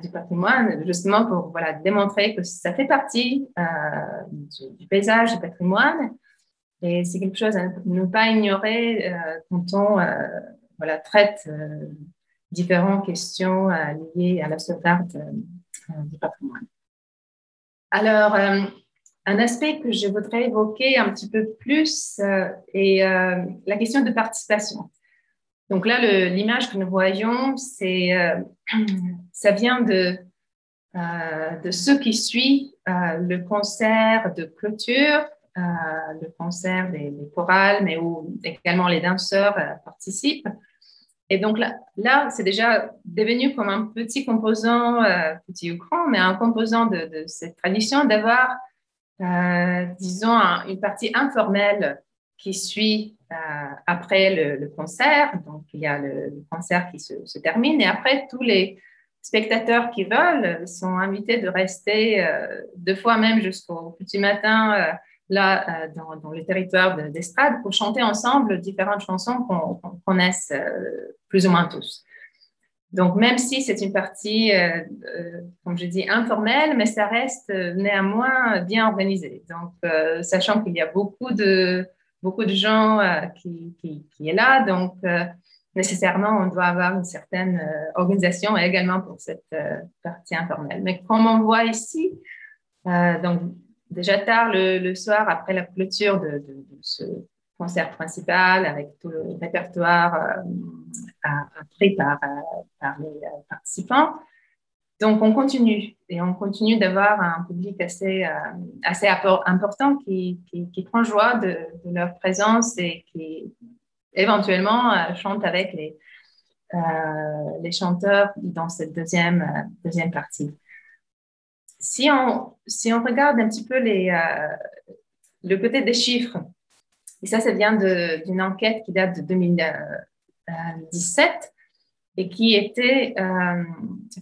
du patrimoine, justement pour voilà, démontrer que ça fait partie du, paysage du patrimoine. Et c'est quelque chose à ne pas ignorer quand on voilà, traite différentes questions euh, liées à la sauvegarde euh, du patrimoine. Alors, euh, un aspect que je voudrais évoquer un petit peu plus est la question de participation. Donc là, l'image que nous voyons, c'est, ça vient de, de ce qui suit le concert de clôture, le concert des, chorales, mais où également les danseurs participent. Et donc là, c'est déjà devenu comme un petit composant, euh, petit ou grand, mais un composant de, cette tradition d'avoir, euh, disons, une partie informelle qui suit euh, après le, concert. Donc, il y a le, concert qui se, termine et après, tous les spectateurs qui veulent sont invités de rester deux fois même jusqu'au petit matin là, euh, dans, le territoire d'estrade pour chanter ensemble différentes chansons qu'on connaisse euh, plus ou moins tous. Donc, même si c'est une partie, euh, comme je dis, informelle, mais ça reste néanmoins bien organisé. Donc, sachant qu'il y a beaucoup de, beaucoup de gens qui, qui, qui, est là, donc nécessairement, on doit avoir une certaine organisation également pour cette partie informelle. Mais comme on voit ici, donc déjà tard le, soir, après la clôture de, ce concert principal, avec tout le répertoire euh, appris par, euh, par, les euh, participants. Donc, on continue et on continue d'avoir un public assez, assez important qui, qui, prend joie de, leur présence et qui éventuellement chante avec les, les chanteurs dans cette deuxième, deuxième partie si on, si on regarde un petit peu euh, le côté des chiffres, et ça, ça vient d'une enquête qui date de 2017 et qui était euh,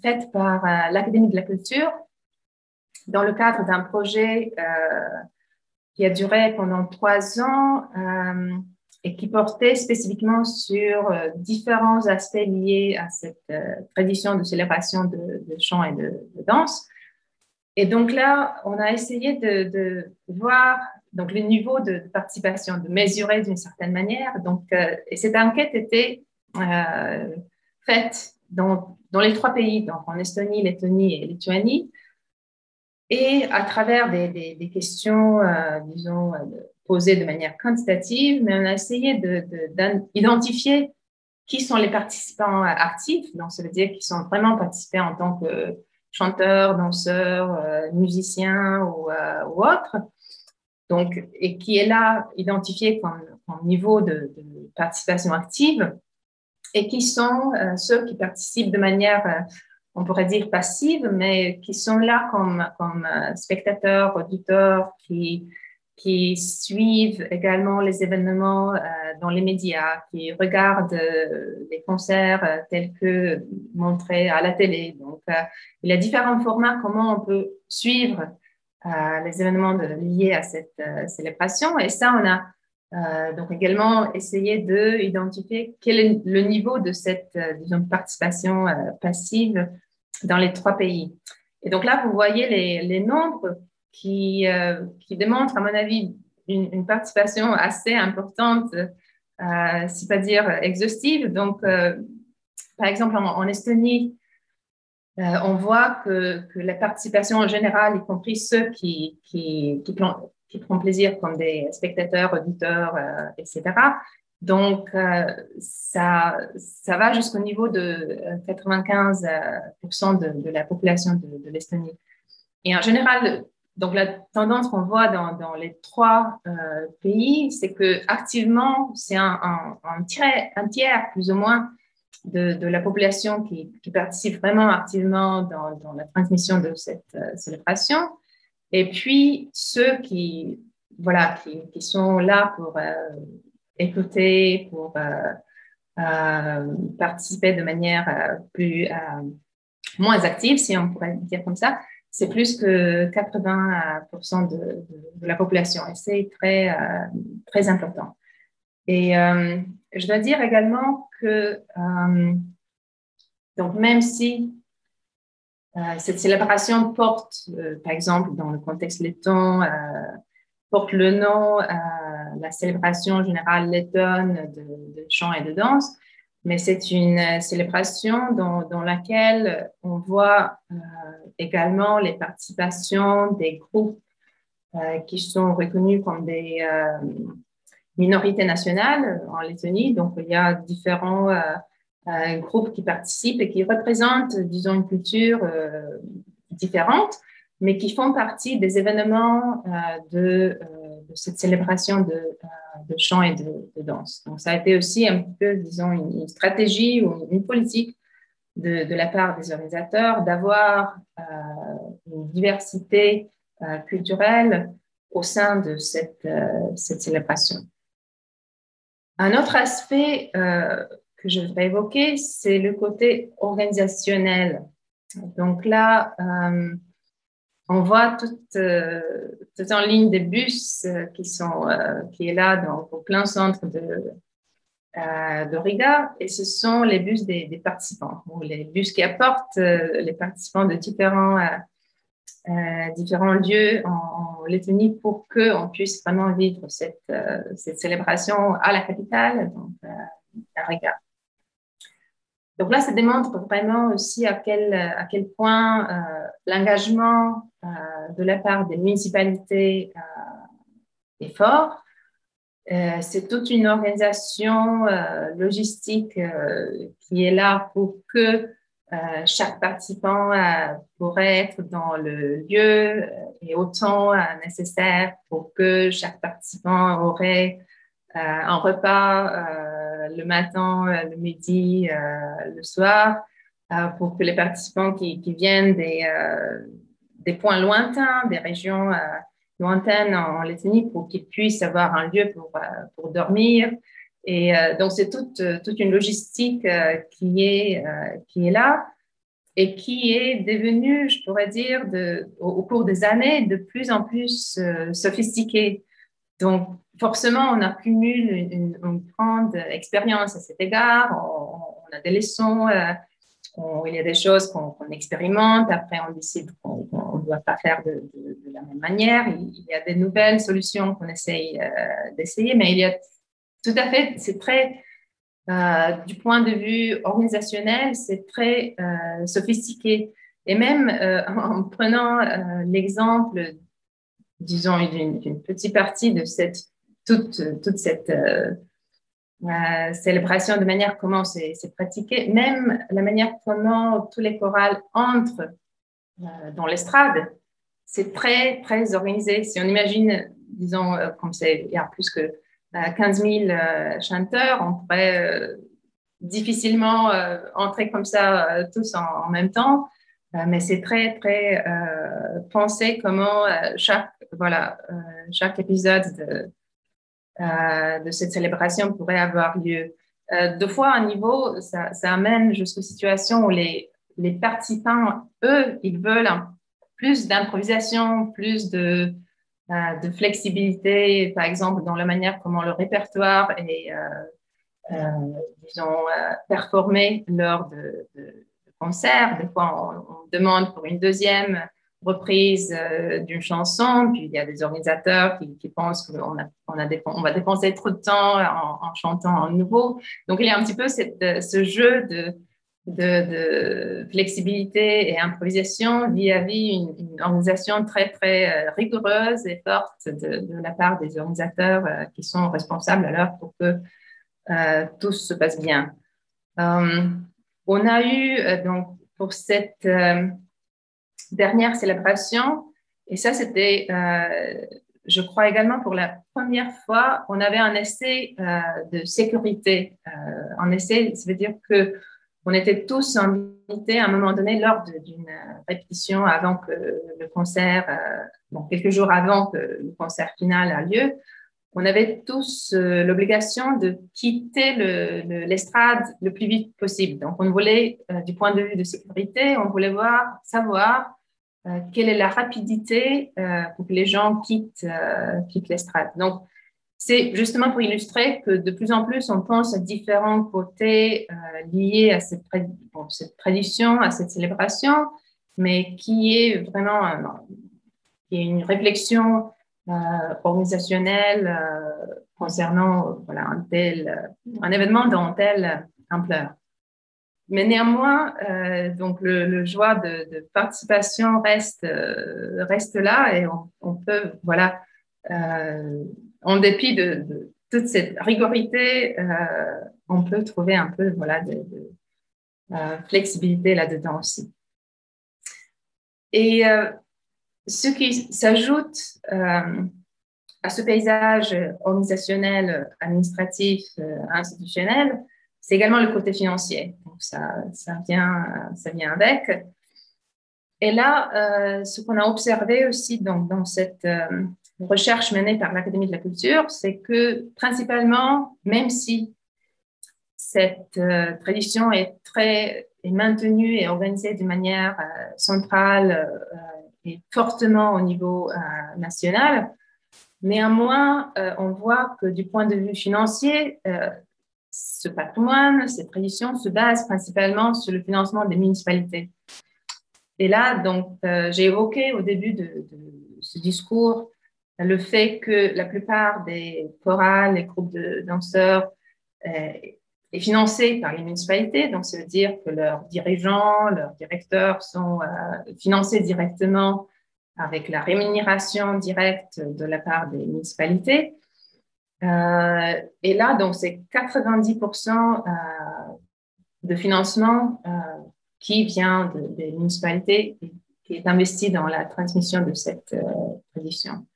faite par euh, l'Académie de la culture dans le cadre d'un projet qui a duré pendant trois ans et qui portait spécifiquement sur différents aspects liés à cette tradition de célébration de, chant et de, danse. Et donc là, on a essayé de, voir donc le niveau de, participation, de mesurer d'une certaine manière. Donc, euh, et cette enquête était euh, faite dans, les trois pays, donc en Estonie, Lettonie et Lituanie, et à travers des, questions, euh, disons, posées de manière quantitative, mais on a essayé d'identifier qui sont les participants actifs, donc ça veut dire qui sont vraiment participés en tant que chanteurs, danseurs, musiciens ou, ou autres. Donc, et qui est là identifié comme, niveau de, participation active, et qui sont euh, ceux qui participent de manière, euh, on pourrait dire passive, mais qui sont là comme, comme euh, spectateurs, auditeurs, qui, qui suivent également les événements dans les médias, qui regardent les concerts tels que montrés à la télé. Donc, il y a différents formats comment on peut suivre les événements liés à cette euh, célébration. Et ça, on a euh, donc également essayé d'identifier quel est le niveau de cette euh, participation passive dans les trois pays. Et donc là, vous voyez les nombres qui, qui, démontrent, à mon avis, une, participation assez importante, si pas dire exhaustive. Donc, par exemple, en Estonie, euh, on voit que, la participation en général, y compris ceux qui, qui, qui, prennent plaisir comme des spectateurs, auditeurs, euh, etc. Donc, euh, ça, ça va jusqu'au niveau de 95% de, de, la population de, l'Estonie. Et en général, donc la tendance qu'on voit dans, les trois pays, c'est que activement, c'est un, tiers, plus ou moins de, la population qui, participe vraiment activement dans, la transmission de cette euh, célébration, et puis ceux qui, voilà, qui, sont là pour euh, écouter, pour euh, participer de manière plus, moins active, si on pourrait dire comme ça, c'est plus que 80% de, la population, et c'est très, très important. Et je dois dire également que, euh, donc même si euh, cette célébration porte, euh, par exemple, dans le contexte letton, porte le nom, la célébration générale lettonne de, de, chant et de danse, mais c'est une célébration dans, laquelle on voit également les participations des groupes qui sont reconnus comme des minorité nationale en Lettonie. Donc, il y a différents euh, euh, groupes qui participent et qui représentent, disons, une culture euh, différente, mais qui font partie des événements de, cette célébration de, de chant et de, danse. Donc, ça a été aussi un peu, disons, une, stratégie ou une politique de, de, la part des organisateurs d'avoir une diversité culturelle au sein de cette, cette célébration. Un autre aspect euh, que je voudrais évoquer, c'est le côté organisationnel. Donc là, euh, on voit euh, en ligne des bus qui sont qui est là dans, au plein centre de, de Riga, et ce sont les bus des, participants, ou les bus qui apportent les participants de différents différents lieux en, Lettonie pour qu'on puisse vraiment vivre cette, euh, cette, célébration à la capitale, donc euh, à Riga. Donc là, ça démontre vraiment aussi à quel, à quel point euh, l'engagement de la part des municipalités est fort. c'est toute une organisation logistique qui est là pour que euh, chaque participant euh, pourrait être dans le lieu euh, et autant nécessaire pour que chaque participant aurait un repas le matin, le midi, le soir, pour que les participants qui, viennent des, points lointains, des régions lointaines en, Lettonie, pour qu'ils puissent avoir un lieu pour, dormir, et euh, donc, c'est toute, une logistique euh, qui, est, euh, là et qui est devenue, je pourrais dire, au, cours des années, de plus en plus sophistiquée. donc, forcément, on accumule une, grande expérience à cet égard. On, a des leçons, il y a des choses qu'on expérimente. Après, on décide qu'on ne doit pas faire de, la même manière. Il, y a des nouvelles solutions qu'on essaye d'essayer, mais il y a tout à fait, c'est très euh, du point de vue organisationnel, c'est très euh, sophistiqué. Et même euh, en prenant l'exemple, disons, d'une petite partie de cette, toute, cette célébration, de manière comment c'est pratiqué, même la manière comment tous les chorales entrent dans l'estrade, c'est très, très organisé. Si on imagine, disons, comme c'est, il y a plus que 15 000 euh, chanteurs, on pourrait euh, difficilement euh, entrer comme ça tous en, même temps. mais c'est très, très pensé comment chaque, voilà, chaque épisode de, de cette célébration pourrait avoir lieu. deux fois un niveau, ça, amène jusqu'aux situations où les, participants, eux, ils veulent plus d'improvisation, plus de, euh, de flexibilité, par exemple, dans la manière comment le répertoire est, euh, euh, disons, performé lors de, de, concerts. Des fois, on, demande pour une deuxième reprise d'une chanson, puis il y a des organisateurs qui, pensent qu'on a, on a on va dépenser trop de temps en, chantant en nouveau. Donc, il y a un petit peu cette, ce jeu de de, flexibilité et improvisation vis-à-vis une, organisation très, très euh, rigoureuse et forte de, la part des organisateurs euh, qui sont responsables alors pour que euh, tout se passe bien. on a eu, donc, pour cette dernière célébration, et ça, c'était, je crois également pour la première fois, on avait un essai de sécurité. un essai, ça veut dire que on était tous invités à un moment donné lors d'une répétition avant que le concert, euh, quelques jours avant que le concert final a lieu, on avait tous euh, l'obligation de quitter l'estrade le, plus vite possible. Donc, on voulait, euh, du point de vue de sécurité, on voulait voir, savoir quelle est la rapidité pour que les gens quittent, quittent l'estrade? Donc, c'est justement pour illustrer que de plus en plus, on pense à différents côtés euh, liés à cette, tradition, à cette célébration, mais qui est vraiment une réflexion euh, organisationnelle euh, concernant voilà, un, tel, un événement dans telle ampleur. Mais néanmoins, donc le, joie de, participation reste, reste là et on, peut voilà, en dépit de, toute cette rigorité, euh, on peut trouver un peu voilà, de, euh, flexibilité là-dedans aussi. Et euh, ce qui s'ajoute à ce paysage organisationnel, administratif, institutionnel, c'est également le côté financier. Ça, ça, vient, ça vient avec. Et là, ce qu'on a observé aussi donc, dans cette recherche menée par l'Académie de la culture, c'est que principalement, même si cette euh, tradition est très est maintenue et organisée de manière euh, centrale euh, et fortement au niveau national, néanmoins, on voit que du point de vue financier, ce patrimoine, cette tradition se base principalement sur le financement des municipalités. Et là, donc, j'ai évoqué au début de, de ce discours le fait que la plupart des chorales, les groupes de danseurs euh, est financé par les municipalités, donc ça veut dire que leurs dirigeants, leurs directeurs sont euh, financés directement avec la rémunération directe de la part des municipalités. Euh, et là, donc, c'est 90% de financement qui vient des municipalités et qui est investi dans la transmission de cette tradition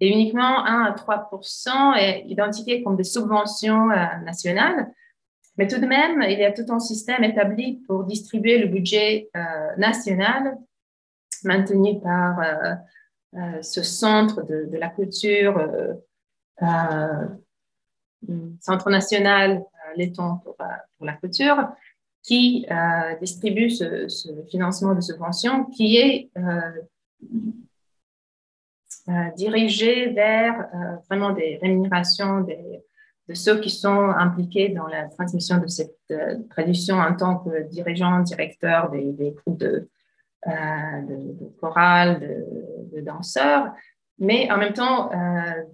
et uniquement 1 à 3% est identifié comme des subventions euh, nationales. Mais tout de même, il y a tout un système établi pour distribuer le budget euh, national maintenu par euh, ce centre de, la culture, Centre national Letton pour, pour, la culture, qui distribue ce, ce, financement de subventions qui est dirigé vers vraiment des rémunérations de ceux qui sont impliqués dans la transmission de cette tradition en tant que dirigeants, directeurs des, groupes de, de, chorale, de, danseurs, mais en même temps,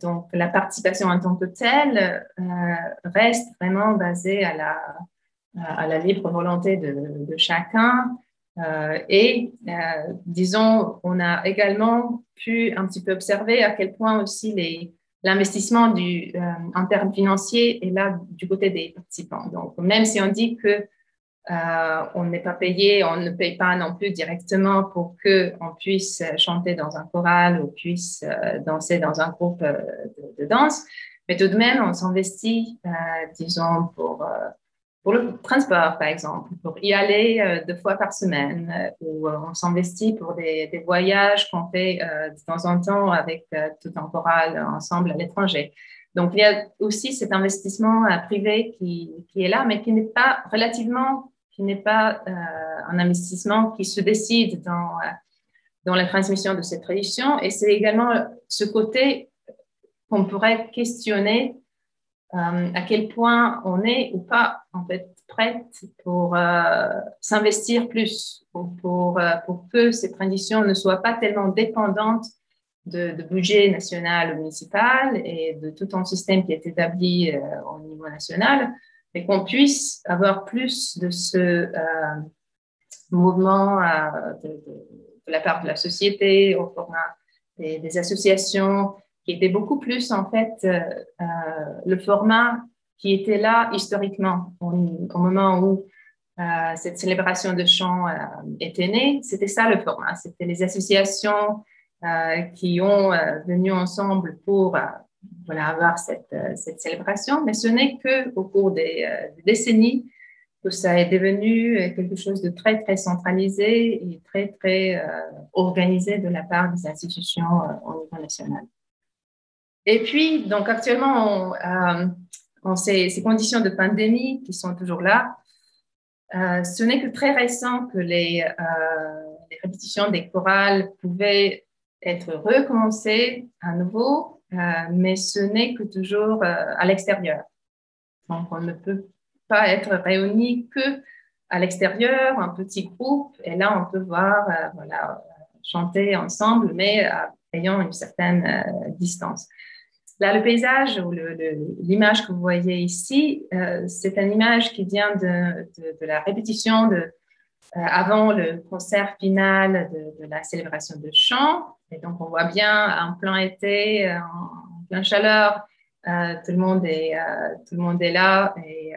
donc la participation en tant que telle reste vraiment basée à la, libre volonté de, chacun. Euh, et euh, disons, on a également pu un petit peu observer à quel point aussi l'investissement euh, en termes financiers est là du côté des participants. Donc, même si on dit que on n'est pas payé, on ne paye pas non plus directement pour qu'on puisse chanter dans un choral ou puisse danser dans un groupe de, de, danse, mais tout de même, on s'investit, disons, pour pour le transport, par exemple, pour y aller euh, deux fois par semaine, euh, ou euh, on s'investit pour des, des voyages qu'on fait de temps en temps avec tout un choral ensemble à l'étranger. Donc, il y a aussi cet investissement privé qui, qui, est là, mais qui n'est pas relativement, qui n'est pas un investissement qui se décide dans, dans la transmission de cette tradition. Et c'est également ce côté qu'on pourrait questionner euh, à quel point on est ou pas en fait prête pour euh, s'investir plus, pour, pour, euh, pour, que ces transitions ne soient pas tellement dépendantes de, de, budget national ou municipal et de tout un système qui est établi au niveau national, mais qu'on puisse avoir plus de ce mouvement de, de, la part de la société, au format des, associations, qui était beaucoup plus en fait euh, euh, le format qui était là historiquement au, moment où euh, cette célébration de chant était née. C'était ça le format. C'était les associations qui ont venu ensemble pour voilà, avoir cette, cette, célébration, mais ce n'est que au cours des, décennies que ça est devenu quelque chose de très, très centralisé et très, très organisé de la part des institutions au niveau national. Et puis, donc actuellement, on, euh, ces, conditions de pandémie qui sont toujours là, euh, ce n'est que très récent que les, euh, les, répétitions des chorales pouvaient être recommencées à nouveau, mais ce n'est que toujours à l'extérieur. Donc, on ne peut pas être réunis que à l'extérieur, un petit groupe, et là, on peut voir, voilà, chanter ensemble, mais ayant une certaine distance. Là, le paysage ou l'image que vous voyez ici, euh, c'est une image qui vient de, la répétition de, euh, avant le concert final de, la célébration de chant. Et donc, on voit bien en plein été, en, en pleine chaleur, euh, tout, le monde est, tout le monde est là et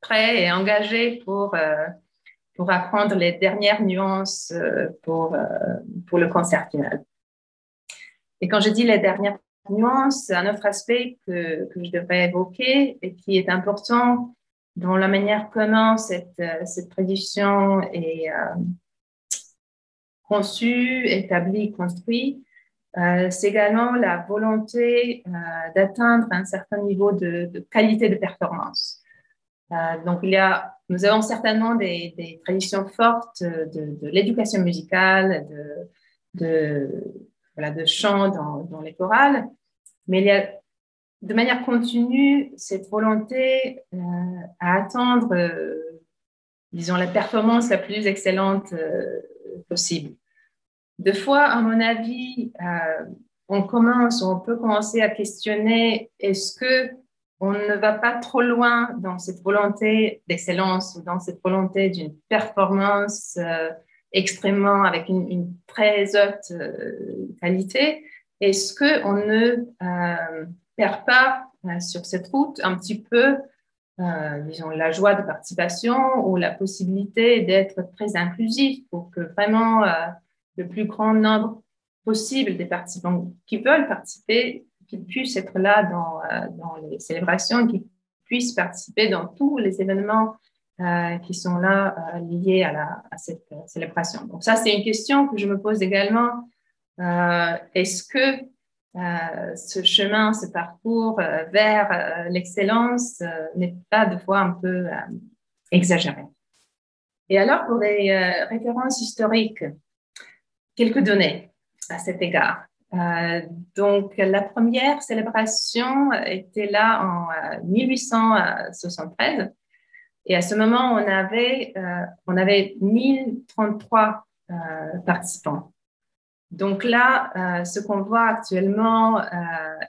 prêt et engagé pour, pour apprendre les dernières nuances pour, pour le concert final. Et quand je dis les dernières nuance, un autre aspect que, que, je devrais évoquer et qui est important dans la manière comment cette, euh, cette tradition est euh, conçue, établie, construite, euh, c'est également la volonté d'atteindre un certain niveau de, qualité de performance. donc, il y a, nous avons certainement des, traditions fortes de, de l'éducation musicale, de, de voilà, de chant dans, dans, les chorales, mais il y a de manière continue cette volonté euh, à attendre, euh, disons, la performance la plus excellente euh, possible. De fois, à mon avis, on commence, on peut commencer à questionner est-ce que on ne va pas trop loin dans cette volonté d'excellence ou dans cette volonté d'une performance extrêmement avec une, une très haute qualité? Est-ce qu'on ne euh, perd pas euh, sur cette route un petit peu, euh, disons, la joie de participation ou la possibilité d'être très inclusif pour que vraiment le plus grand nombre possible des participants qui veulent participer, qu'ils puissent être là dans, les célébrations, qu'ils puissent participer dans tous les événements qui sont là liés à, cette célébration. Donc ça, c'est une question que je me pose également euh, est-ce que euh, ce chemin, ce parcours euh, vers l'excellence n'est pas de fois un peu exagéré Et alors, pour les références historiques, quelques données à cet égard. donc, la première célébration était là en 1873. Et à ce moment, on avait, on avait 1033 participants. Donc là, ce qu'on voit actuellement,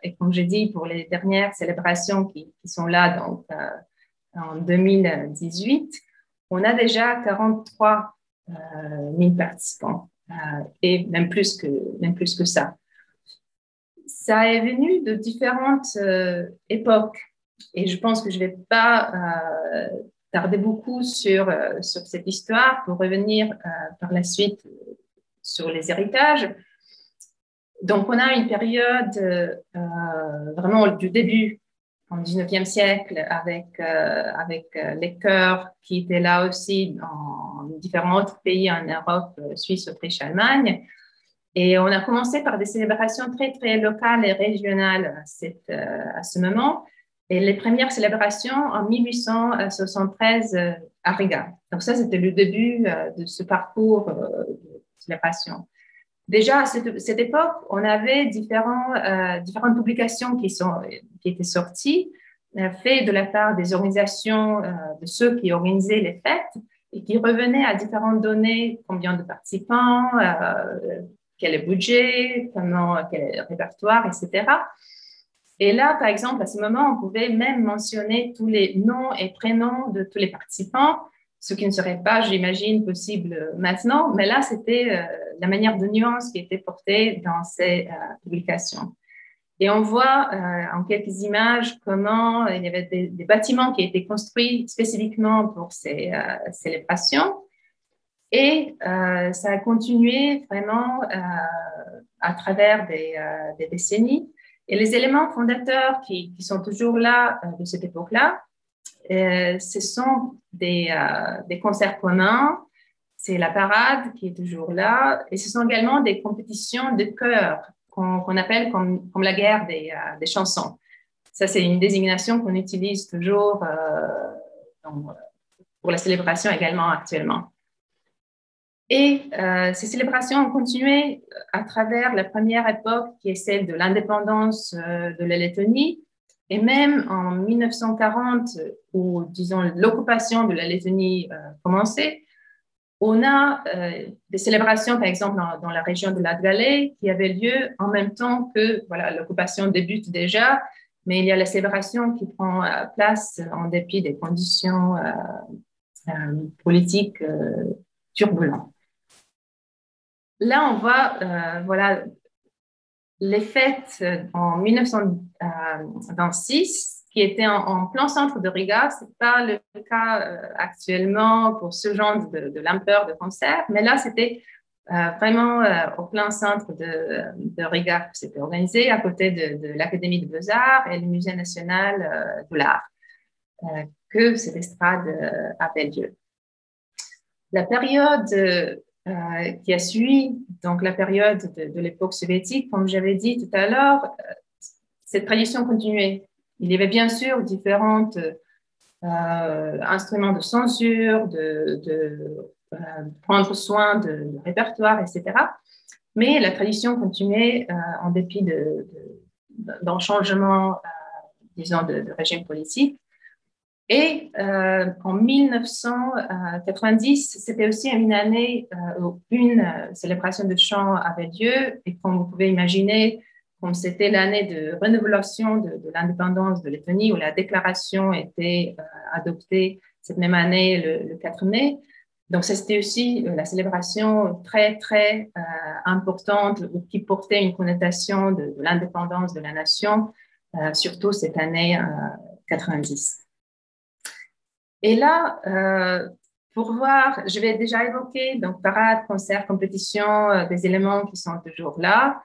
et comme j'ai dit, pour les dernières célébrations qui, sont là, donc en 2018, on a déjà 43 000 euh, participants euh, et même plus, que, même plus que ça. Ça est venu de différentes euh, époques et je pense que je ne vais pas tarder beaucoup sur, sur cette histoire pour revenir par la suite sur les héritages. Donc, on a une période vraiment du début au 19e siècle avec, euh, avec euh, les chœurs qui étaient là aussi dans différents autres pays en Europe, euh, Suisse, Autriche, Allemagne. Et on a commencé par des célébrations très, très locales et régionales à ce moment. Et les premières célébrations en 1873 à Riga. Donc ça, c'était le début de ce parcours de célébration. Déjà, à cette, époque, on avait différents, euh, différentes publications qui, sont, qui étaient sorties, euh, faites de la part des organisations, euh, de ceux qui organisaient les fêtes, et qui revenaient à différentes données, combien de participants, quel est le budget, comment, quel est le répertoire, etc. Et là, par exemple, à ce moment, on pouvait même mentionner tous les noms et prénoms de tous les participants ce qui ne serait pas, j'imagine, possible maintenant. Mais là, c'était euh, la manière de nuance qui était portée dans ces euh, publications. Et on voit euh, en quelques images comment il y avait des, bâtiments qui étaient construits spécifiquement pour ces célébrations. Et ça a continué vraiment à travers des, décennies. Et les éléments fondateurs qui, sont toujours là de cette époque-là, ce sont des, euh, des, concerts communs, c'est la parade qui est toujours là, et ce sont également des compétitions de chœur qu'on appelle comme, la guerre euh, des chansons. Ça, c'est une désignation qu'on utilise toujours pour la célébration également actuellement. Et ces célébrations ont continué à travers la première époque qui est celle de l'indépendance de la Lettonie, et même en 1940, où, disons, l'occupation de la Lettonie euh, commençait, on a euh, des célébrations, par exemple, dans, la région de la Galée, qui avaient lieu en même temps que voilà, l'occupation débute déjà, mais il y a la célébration qui prend euh, place en dépit des conditions politiques turbulentes. Là, on voit voilà, les fêtes en 1926, qui étaient en, plein centre de Riga. Ce n'est pas le cas euh, actuellement pour ce genre de, de de concert, mais là, c'était euh, vraiment euh, au plein centre de, de Riga. C'était organisé à côté de, l'Académie de Beaux-Arts et le Musée national de l'art, que cette estrade avait lieu. La période euh, qui a suivi donc la période de, l'époque soviétique, comme j'avais dit tout à l'heure, euh, cette tradition continuait. Il y avait bien sûr différents euh, instruments de censure, de, prendre soin de, répertoire, etc. Mais la tradition continuait en dépit d'un changement, disons, de, régime politique. Et euh, en 1990, c'était aussi une année euh, où une euh, célébration de chant avait lieu. Et comme vous pouvez imaginer, comme c'était l'année de renouvelation de, l'indépendance de Lettonie, où la déclaration était adoptée cette même année, le, 4 mai. Donc, c'était aussi la célébration très, très importante qui portait une connotation de l'indépendance de la nation, surtout cette année 90. Et là, euh, pour voir, je vais déjà évoquer donc parade, concert, compétition, euh, des éléments qui sont toujours là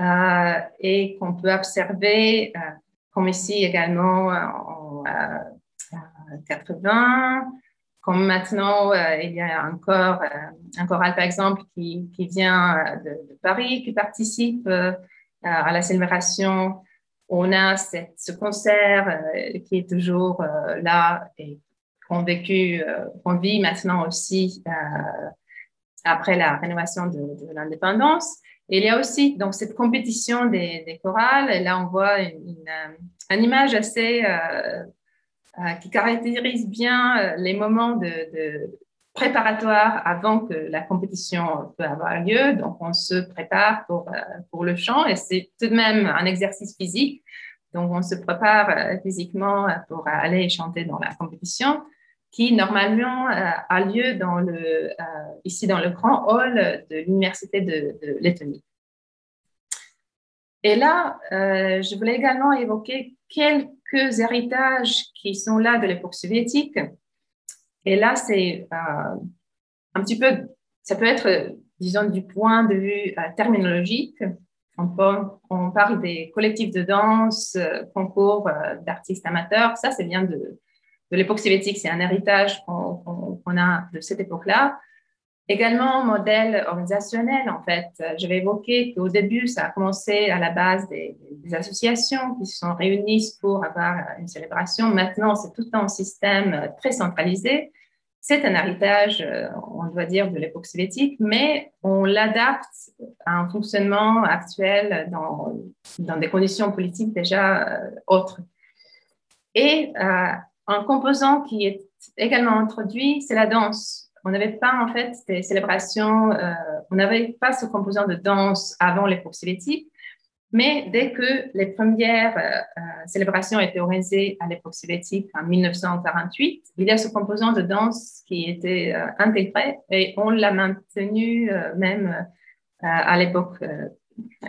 euh, et qu'on peut observer, comme ici également en 80, comme maintenant, il y a encore un choral, par exemple, qui, qui vient de, Paris, qui participe à la célébration. On a ce concert qui est toujours là et euh, qu'on vit maintenant aussi euh, après la rénovation de, l'indépendance. Il y a aussi donc cette compétition des, chorales. Là, on voit une, une, image assez qui caractérise bien les moments de, de préparatoire avant que la compétition peut avoir lieu. Donc, on se prépare pour, pour le chant et c'est tout de même un exercice physique. Donc, on se prépare euh, physiquement pour aller chanter dans la compétition qui normalement euh, a lieu euh, ici dans le grand hall de l'Université de, Lettonie. Et là, je voulais également évoquer quelques héritages qui sont là de l'époque soviétique. Et là, c'est un petit peu, ça peut être, disons, du point de vue terminologique, on, parle des collectifs de danse, euh, concours euh, d'artistes amateurs. Ça, c'est bien de, l'époque soviétique. C'est un héritage qu'on a de cette époque-là. Également, modèle organisationnel, en fait. Je vais évoquer qu'au début, ça a commencé à la base des, associations qui se sont réunies pour avoir une célébration. Maintenant, c'est tout un système très centralisé c'est un héritage, euh, on doit dire, de l'époque soviétique, mais on l'adapte à un fonctionnement actuel dans, dans des conditions politiques déjà euh, autres. Et euh, un composant qui est également introduit, c'est la danse. On n'avait pas en fait des célébrations, on n'avait pas ce composant de danse avant l'époque soviétique, mais dès que les premières euh, euh, célébrations étaient organisées à l'époque soviétique en 1948, il y a ce composant de danse qui était euh, intégré et on l'a maintenu même à l'époque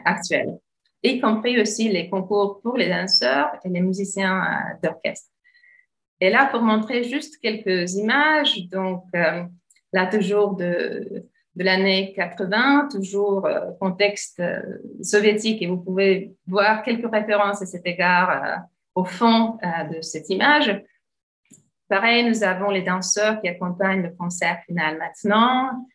actuelle, y compris aussi les concours pour les danseurs et les musiciens d'orchestre. Et là, pour montrer juste quelques images, donc là toujours de de l'année 80, toujours euh, contexte euh, soviétique, et vous pouvez voir quelques références à cet égard euh, au fond de cette image. Pareil, nous avons les danseurs qui accompagnent le concert final maintenant.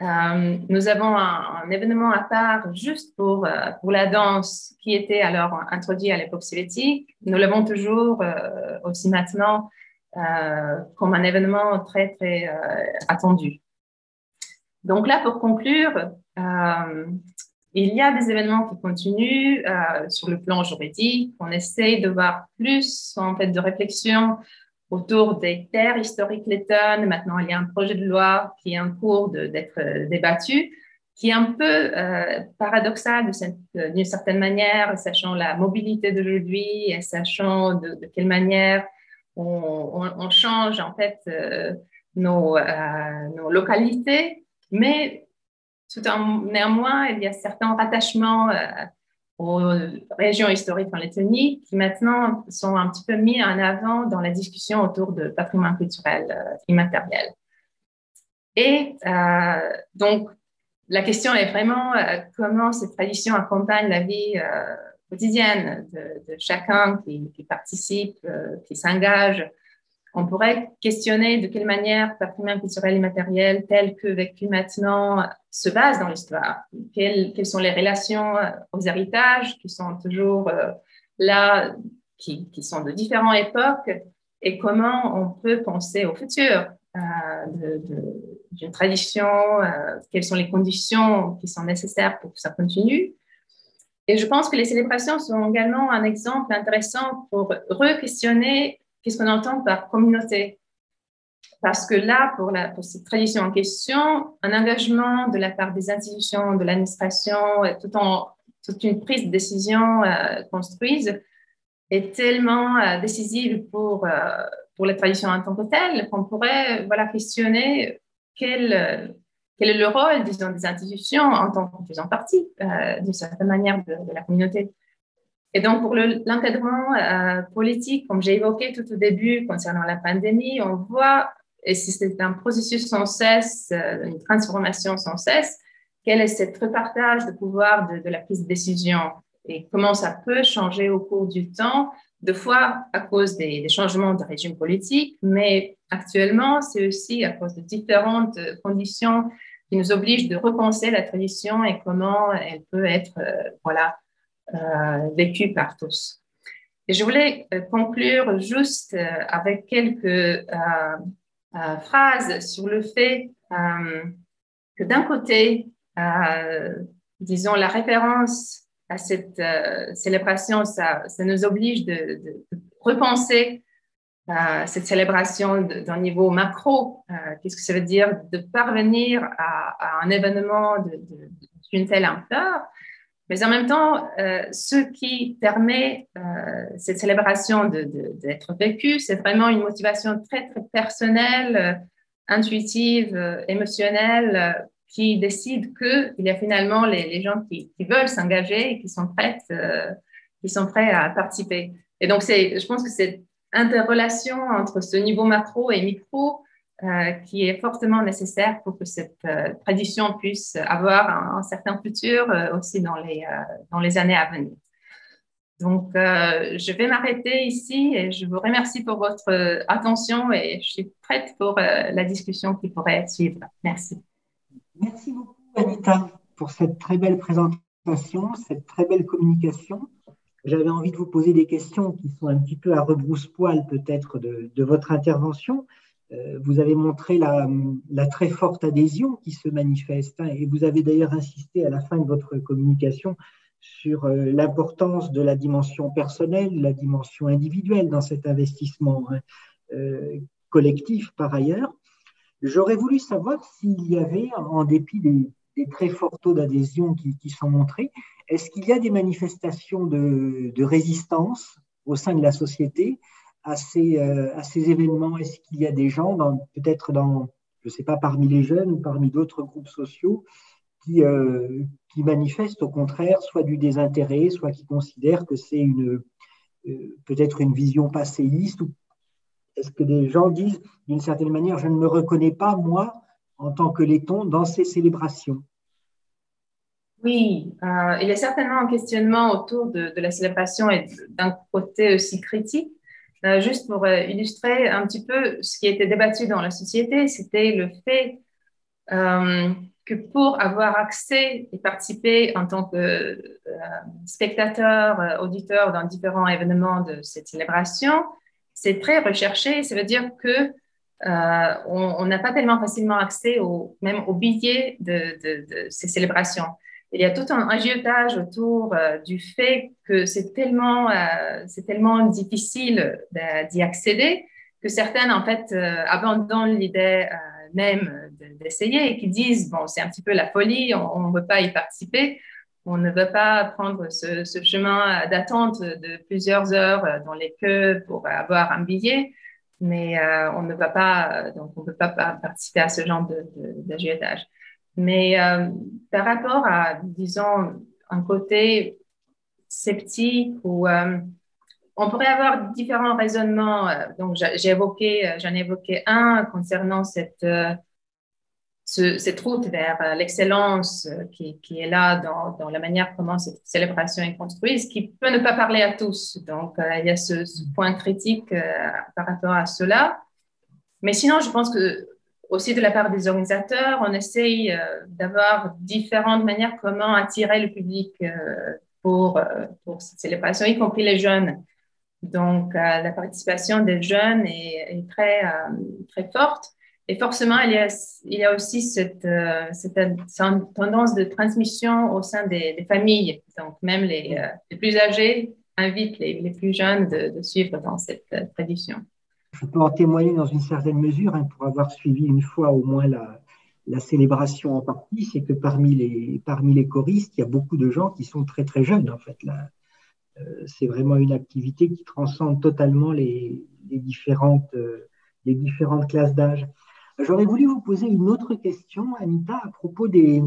Nous avons un, événement à part juste pour, pour la danse qui était alors introduit à l'époque soviétique. Nous l'avons toujours aussi maintenant comme un événement très, très attendu. Donc là, pour conclure, euh, il y a des événements qui continuent euh, sur le plan juridique. On essaie de voir plus en fait de réflexion autour des terres historiques lettonnes. Maintenant, il y a un projet de loi qui est en cours d'être débattu, qui est un peu euh, paradoxal d'une certaine manière, sachant la mobilité d'aujourd'hui et sachant de, quelle manière on, change en fait nos, nos localités mais tout en, néanmoins, il y a certains rattachements euh, aux régions historiques en Lettonie qui maintenant sont un petit peu mis en avant dans la discussion autour de patrimoine culturel euh, immatériel. Et euh, donc, la question est vraiment comment cette tradition accompagne la vie quotidienne de, chacun qui participe, qui s'engage on pourrait questionner de quelle manière patrimoine culturel immatériel tel que vécu maintenant se base dans l'histoire. Quelles, sont les relations euh, aux héritages qui sont toujours euh, là, qui, sont de différentes époques et comment on peut penser au futur euh, d'une tradition, quelles sont les conditions qui sont nécessaires pour que ça continue. Et je pense que les célébrations sont également un exemple intéressant pour re-questionner qu'est-ce qu'on entend par communauté? Parce que là, pour, cette tradition en question, un engagement de la part des institutions, de l'administration, tout en, toute une prise de décision euh, construite est tellement euh, décisive pour, euh, pour la tradition en tant que telle qu'on pourrait voilà, questionner quel, est le rôle, des institutions en tant que faisant partie, d'une certaine manière, de la communauté. Et donc, pour l'encadrement euh, politique, comme j'ai évoqué tout au début concernant la pandémie, on voit, et c'est un processus sans cesse, euh, une transformation sans cesse, quel est ce repartage de pouvoir de, la prise de décision et comment ça peut changer au cours du temps, de fois à cause des, des changements de régime politique, mais actuellement, c'est aussi à cause de différentes conditions qui nous obligent de repenser la tradition et comment elle peut être, euh, voilà, euh, vécu par tous. Et je voulais euh, conclure juste euh, avec quelques phrases sur le fait que d'un côté, disons, la référence à cette célébration, ça, nous oblige de, repenser cette célébration d'un niveau macro. Qu'est-ce que ça veut dire de parvenir à, un événement d'une telle ampleur mais en même temps, euh, ce qui permet euh, cette célébration d'être vécue, c'est vraiment une motivation très, très personnelle, euh, intuitive, émotionnelle, qui décide qu'il y a finalement les, les gens qui, qui veulent s'engager et qui sont, prêts, qui sont prêts à participer. Et donc, je pense que cette interrelation entre ce niveau macro et micro euh, qui est fortement nécessaire pour que cette euh, tradition puisse avoir un, certain futur euh, aussi dans les, dans les années à venir. Donc, je vais m'arrêter ici et je vous remercie pour votre attention et je suis prête pour la discussion qui pourrait suivre. Merci. Merci beaucoup, Anita, pour cette très belle présentation, cette très belle communication. J'avais envie de vous poser des questions qui sont un petit peu à rebrousse-poil peut-être de, de votre intervention. Euh, vous avez montré la, très forte adhésion qui se manifeste hein, et vous avez d'ailleurs insisté à la fin de votre communication sur euh, l'importance de la dimension personnelle, la dimension individuelle dans cet investissement hein, euh, collectif par ailleurs. J'aurais voulu savoir s'il y avait, en dépit des, très forts taux d'adhésion qui, sont montrés, est-ce qu'il y a des manifestations de, de résistance au sein de la société à ces, euh, à ces événements? Est-ce qu'il y a des gens, peut-être dans, je ne sais pas, parmi les jeunes ou parmi d'autres groupes sociaux, qui, euh, qui manifestent au contraire soit du désintérêt, soit qui considèrent que c'est une euh, peut-être une vision passéiste ou Est-ce que des gens disent d'une certaine manière, je ne me reconnais pas, moi, en tant que laiton, dans ces célébrations? Oui, il y a certainement un questionnement autour de la célébration et d'un côté aussi critique. Euh, juste pour euh, illustrer un petit peu ce qui était débattu dans la société, c'était le fait euh, que pour avoir accès et participer en tant que spectateur, auditeur dans différents événements de cette célébration, c'est très recherché. Ça veut dire que on n'a pas tellement facilement accès au, même aux billets de ces célébrations il y a tout un agiotage autour euh, du fait que c'est tellement, euh, c'est tellement difficile d'y accéder que certaines, en fait, euh, abandonnent l'idée même d'essayer et qui disent, bon, c'est un petit peu la folie, on ne veut pas y participer, on ne veut pas prendre ce, chemin d'attente de plusieurs heures dans les queues pour avoir un billet, mais on ne va pas, donc on ne peut pas participer à ce genre d'agiotage. Mais euh, par rapport à, disons, un côté sceptique ou euh, on pourrait avoir différents raisonnements. Euh, donc, j'ai évoqué, j'en ai évoqué un concernant cette, cette route vers l'excellence qui, qui, est là dans, dans, la manière comment cette célébration est construite, ce qui peut ne pas parler à tous. Donc, il y a ce, ce point critique par rapport à cela. Mais sinon, je pense que aussi de la part des organisateurs, on essaye euh, d'avoir différentes manières comment attirer le public euh, pour, euh, pour cette célébration, y compris les jeunes. Donc, la participation des jeunes est, très, très forte. Et forcément, il y a, il y a aussi cette, cette, tendance de transmission au sein des, familles. Donc, même les, les, plus âgés invitent les, les plus jeunes de, de suivre dans cette tradition je peux en témoigner dans une certaine mesure, hein, pour avoir suivi une fois au moins la, célébration en partie, c'est que parmi les, parmi les choristes, il y a beaucoup de gens qui sont très très jeunes en fait. Euh, c'est vraiment une activité qui transcende totalement les, différentes, euh, les différentes classes d'âge. J'aurais voulu vous poser une autre question, Anita, à propos des,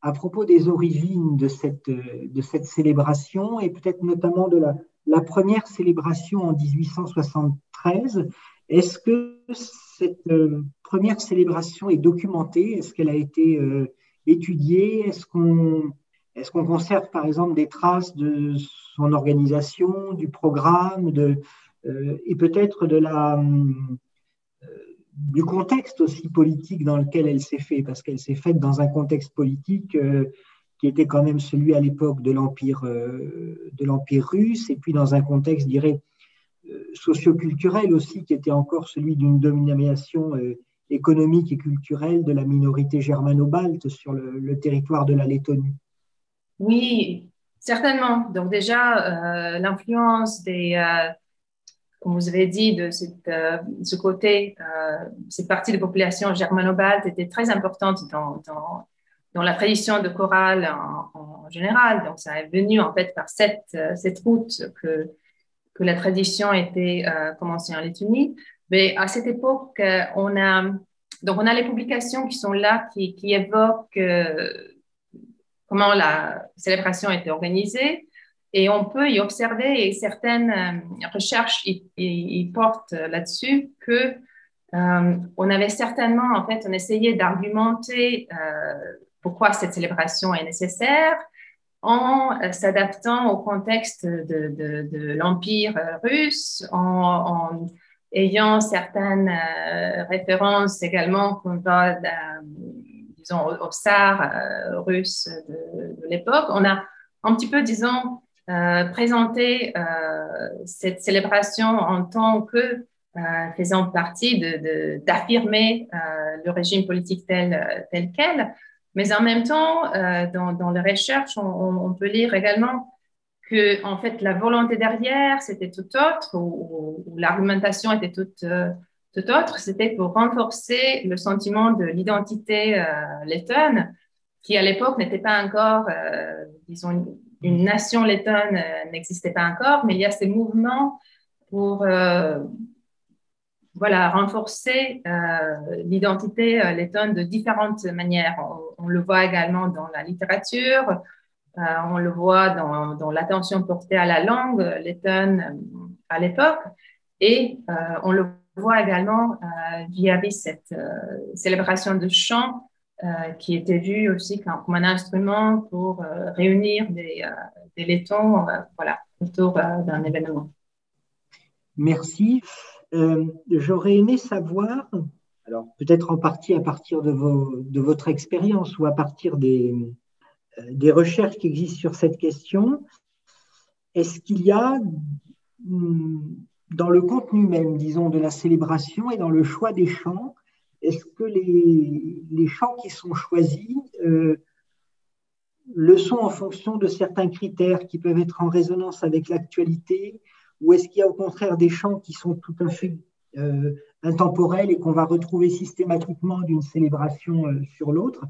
à propos des origines de cette, de cette célébration et peut-être notamment de la, la première célébration en 1873. Est-ce que cette euh, première célébration est documentée? Est-ce qu'elle a été euh, étudiée? Est-ce qu'on conserve par exemple des traces de son organisation, du programme euh, et peut-être de la, du contexte aussi politique dans lequel elle s'est faite Parce qu'elle s'est faite dans un contexte politique qui était quand même celui à l'époque de l'empire euh, de l'empire russe, et puis dans un contexte, je dirais, euh, socioculturel aussi, qui était encore celui d'une domination euh, économique et culturelle de la minorité germano-balte sur le, territoire de la Lettonie. Oui, certainement. Donc déjà, l'influence des, comme vous avez dit, de cette, ce côté, cette partie de population germano-balte était très importante dans, dans, la tradition de chorale en, général. Donc ça est venu en fait par cette, cette route que que la tradition était euh, commencée en Lettonie. Mais à cette époque, euh, on a donc on a les publications qui sont là qui, qui évoquent euh, comment la célébration était organisée et on peut y observer et certaines recherches y, portent là-dessus que on avait certainement en fait on essayait d'argumenter pourquoi cette célébration est nécessaire en euh, s'adaptant au contexte de, l'Empire euh, russe, en, ayant certaines euh, références également qu'on va, disons, au, tsar russe de, l'époque. On a un petit peu, disons, présenté cette célébration en tant que faisant partie d'affirmer le régime politique tel, tel quel. Mais en même temps, euh, dans, les recherches, on, peut lire également que en fait la volonté derrière c'était tout autre ou, l'argumentation était toute, euh, tout autre. C'était pour renforcer le sentiment de l'identité euh, lettonne qui à l'époque n'était pas encore, euh, disons, une, nation lettonne n'existait pas encore, mais il y a ces mouvements pour voilà, renforcer euh, l'identité euh, lettonne de différentes manières. On, le voit également dans la littérature, euh, on le voit dans, l'attention portée à la langue lettonne à l'époque, et on le voit également via cette célébration de chant qui était vue aussi comme, un instrument pour réunir des, des lettons voilà, autour d'un événement. Merci. Euh, j'aurais aimé savoir, alors peut-être en partie à partir de, votre expérience ou à partir des, euh, des recherches qui existent sur cette question, est-ce qu'il y a hmm, dans le contenu même, disons, de la célébration et dans le choix des chants, est-ce que les, les, chants qui sont choisis euh, le sont en fonction de certains critères qui peuvent être en résonance avec l'actualité ou est-ce qu'il y a au contraire des chants qui sont tout à fait euh, intemporels et qu'on va retrouver systématiquement d'une célébration euh, sur l'autre?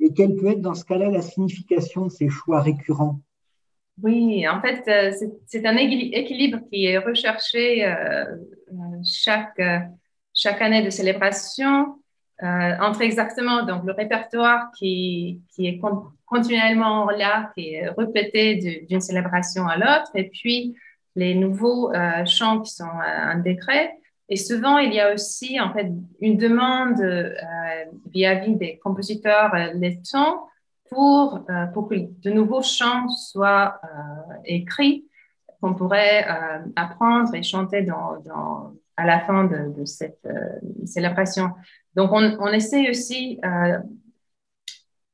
Et quelle peut être dans ce cas-là la signification de ces choix récurrents? Oui, en fait, euh, c'est un équilibre qui est recherché chaque, chaque année de célébration entre exactement donc, le répertoire qui, qui est continuellement là, qui est répété d'une célébration à l'autre, et puis les nouveaux euh, chants qui sont euh, décret. Et souvent, il y a aussi en fait une demande euh, vis-à-vis des compositeurs lettons pour, pour que de nouveaux chants soient écrits qu'on pourrait apprendre et chanter dans, à la fin de, cette célébration. Donc, on, on essaie aussi euh,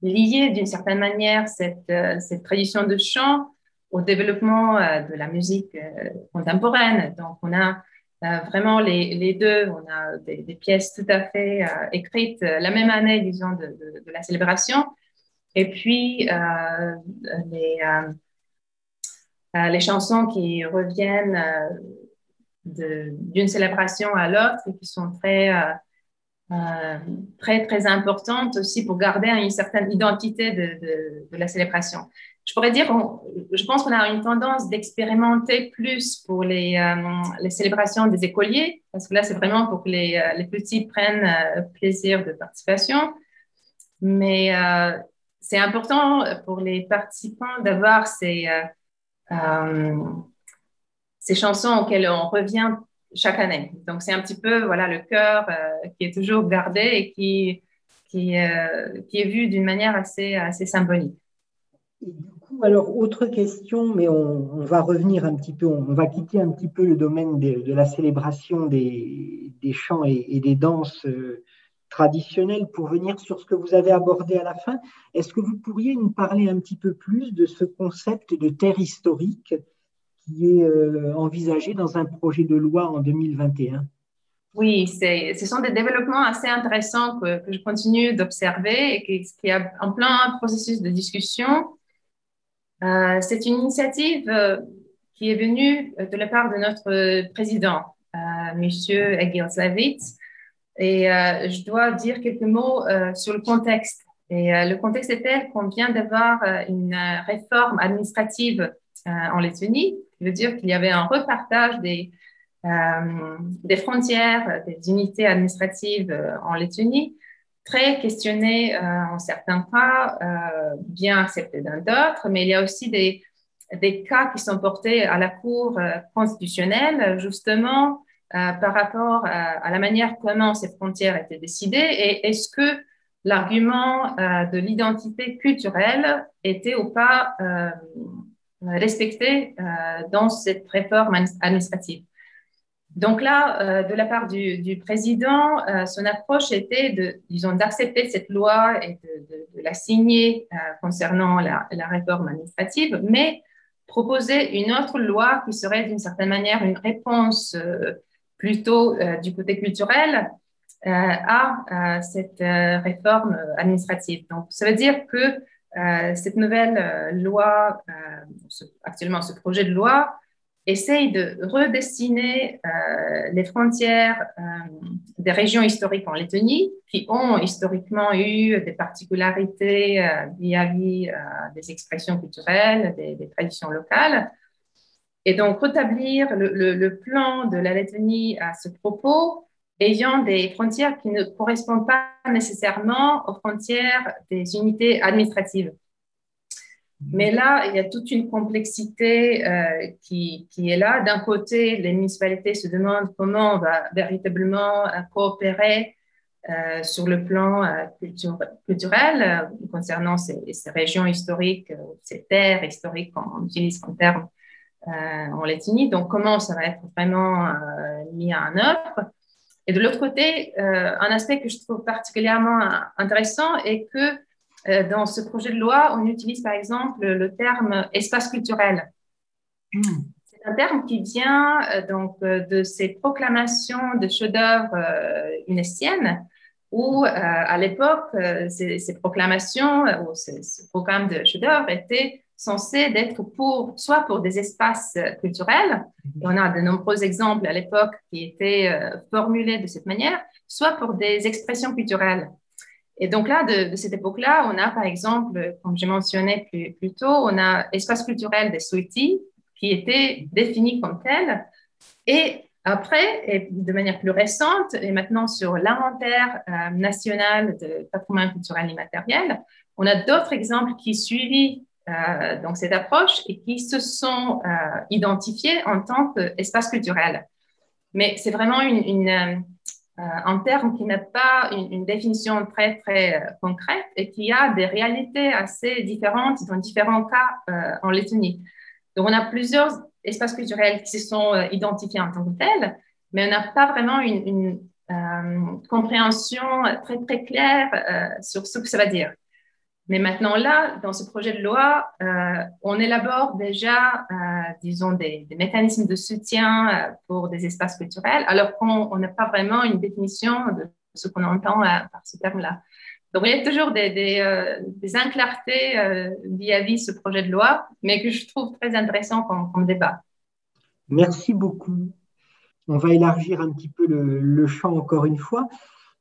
lier d'une certaine manière cette, cette tradition de chant au développement euh, de la musique euh, contemporaine. Donc, on a euh, vraiment les, deux. On a des, pièces tout à fait écrites la même année, disons, de, de, la célébration. Et puis, les, chansons qui reviennent d'une célébration à l'autre et qui sont très, très, très importantes aussi pour garder une certaine identité de, de la célébration je pourrais dire, je pense qu'on a une tendance d'expérimenter plus pour les, euh, les, célébrations des écoliers, parce que là, c'est vraiment pour que les, euh, les petits prennent euh, plaisir de participation. Mais c'est important pour les participants d'avoir ces, ces chansons auxquelles on revient chaque année. Donc, c'est un petit peu voilà, le cœur qui est toujours gardé et qui, qui, qui est vu d'une manière assez, assez symbolique alors, autre question, mais on, va revenir un petit peu, on, va quitter un petit peu le domaine de, la célébration des, chants et, des danses euh, traditionnelles pour venir sur ce que vous avez abordé à la fin. Est-ce que vous pourriez nous parler un petit peu plus de ce concept de terre historique qui est euh, envisagé dans un projet de loi en 2021 oui, ce sont des développements assez intéressants que, je continue d'observer et qui, qui a en plein processus de discussion Euh, c'est une initiative euh, qui est venue de la part de notre président, Monsieur Egil Savitz. Et je dois dire quelques mots sur le contexte. Et le contexte est tel qu'on vient d'avoir une réforme administrative en Lettonie, qui veut dire qu'il y avait un repartage des, des frontières, des unités administratives en Lettonie très questionné euh, en certains cas, euh, bien accepté dans d'autres, mais il y a aussi des, des cas qui sont portés à la Cour euh, constitutionnelle, justement, par rapport à, la manière comment ces frontières étaient décidées et est-ce que l'argument de l'identité culturelle était ou pas respecté dans cette réforme administrative. Donc là, euh, de la part du, président, euh, son approche était d'accepter cette loi et de, la signer euh, concernant la, réforme administrative, mais proposer une autre loi qui serait d'une certaine manière une réponse plutôt du côté culturel à cette réforme administrative. Donc, ça veut dire que cette nouvelle loi, actuellement ce projet de loi, essaye de redessiner euh, les frontières euh, des régions historiques en Lettonie, qui ont historiquement eu des particularités euh, vis-à-vis des expressions culturelles, des, traditions locales. Et donc, rétablir le, le, plan de la Lettonie à ce propos, ayant des frontières qui ne correspondent pas nécessairement aux frontières des unités administratives. Mais là, il y a toute une complexité euh, qui, est là. D'un côté, les municipalités se demandent comment on va véritablement euh, coopérer euh, sur le plan culturel concernant ces, régions historiques, ces terres historiques qu'on utilise comme terme en Lettonie. Donc, comment ça va être vraiment mis en œuvre Et de l'autre côté, un aspect que je trouve particulièrement intéressant est que dans ce projet de loi, on utilise par exemple le terme espace culturel. Hmm. C'est un terme qui vient euh, donc euh, de ces proclamations de chefs-d'œuvre unesciennes où à l'époque, ces, proclamations ou ces, programmes de chefs-d'œuvre étaient censés d'être pour, soit pour des espaces culturels, et on a de nombreux exemples à l'époque qui étaient formulés de cette manière, soit pour des expressions culturelles. Et donc là, de, cette époque-là, on a par exemple, comme j'ai mentionné plus, tôt, on a espace culturel des Souiti qui était défini comme tel. Et après, et de manière plus récente, et maintenant sur l'inventaire euh, national de patrimoine culturel immatériel, on a d'autres exemples qui suivent euh, cette approche et qui se sont euh, identifiés en tant qu'espace culturel. Mais c'est vraiment une, un terme qui n'a pas une, définition très, très euh, concrète et qui a des réalités assez différentes dans différents cas euh, en Lettonie. Donc, on a plusieurs espaces culturels qui se sont identifiés en tant que tels, mais on n'a pas vraiment une, compréhension très, très claire sur ce que ça va dire. Mais maintenant, là, dans ce projet de loi, euh, on élabore déjà, euh, disons, des, mécanismes de soutien euh, pour des espaces culturels, alors qu'on n'a pas vraiment une définition de ce qu'on entend par ce terme-là. Donc, il y a toujours des, des, inclarités vis-à-vis ce projet de loi, mais que je trouve très intéressant comme, débat. Merci beaucoup. On va élargir un petit peu le champ encore une fois.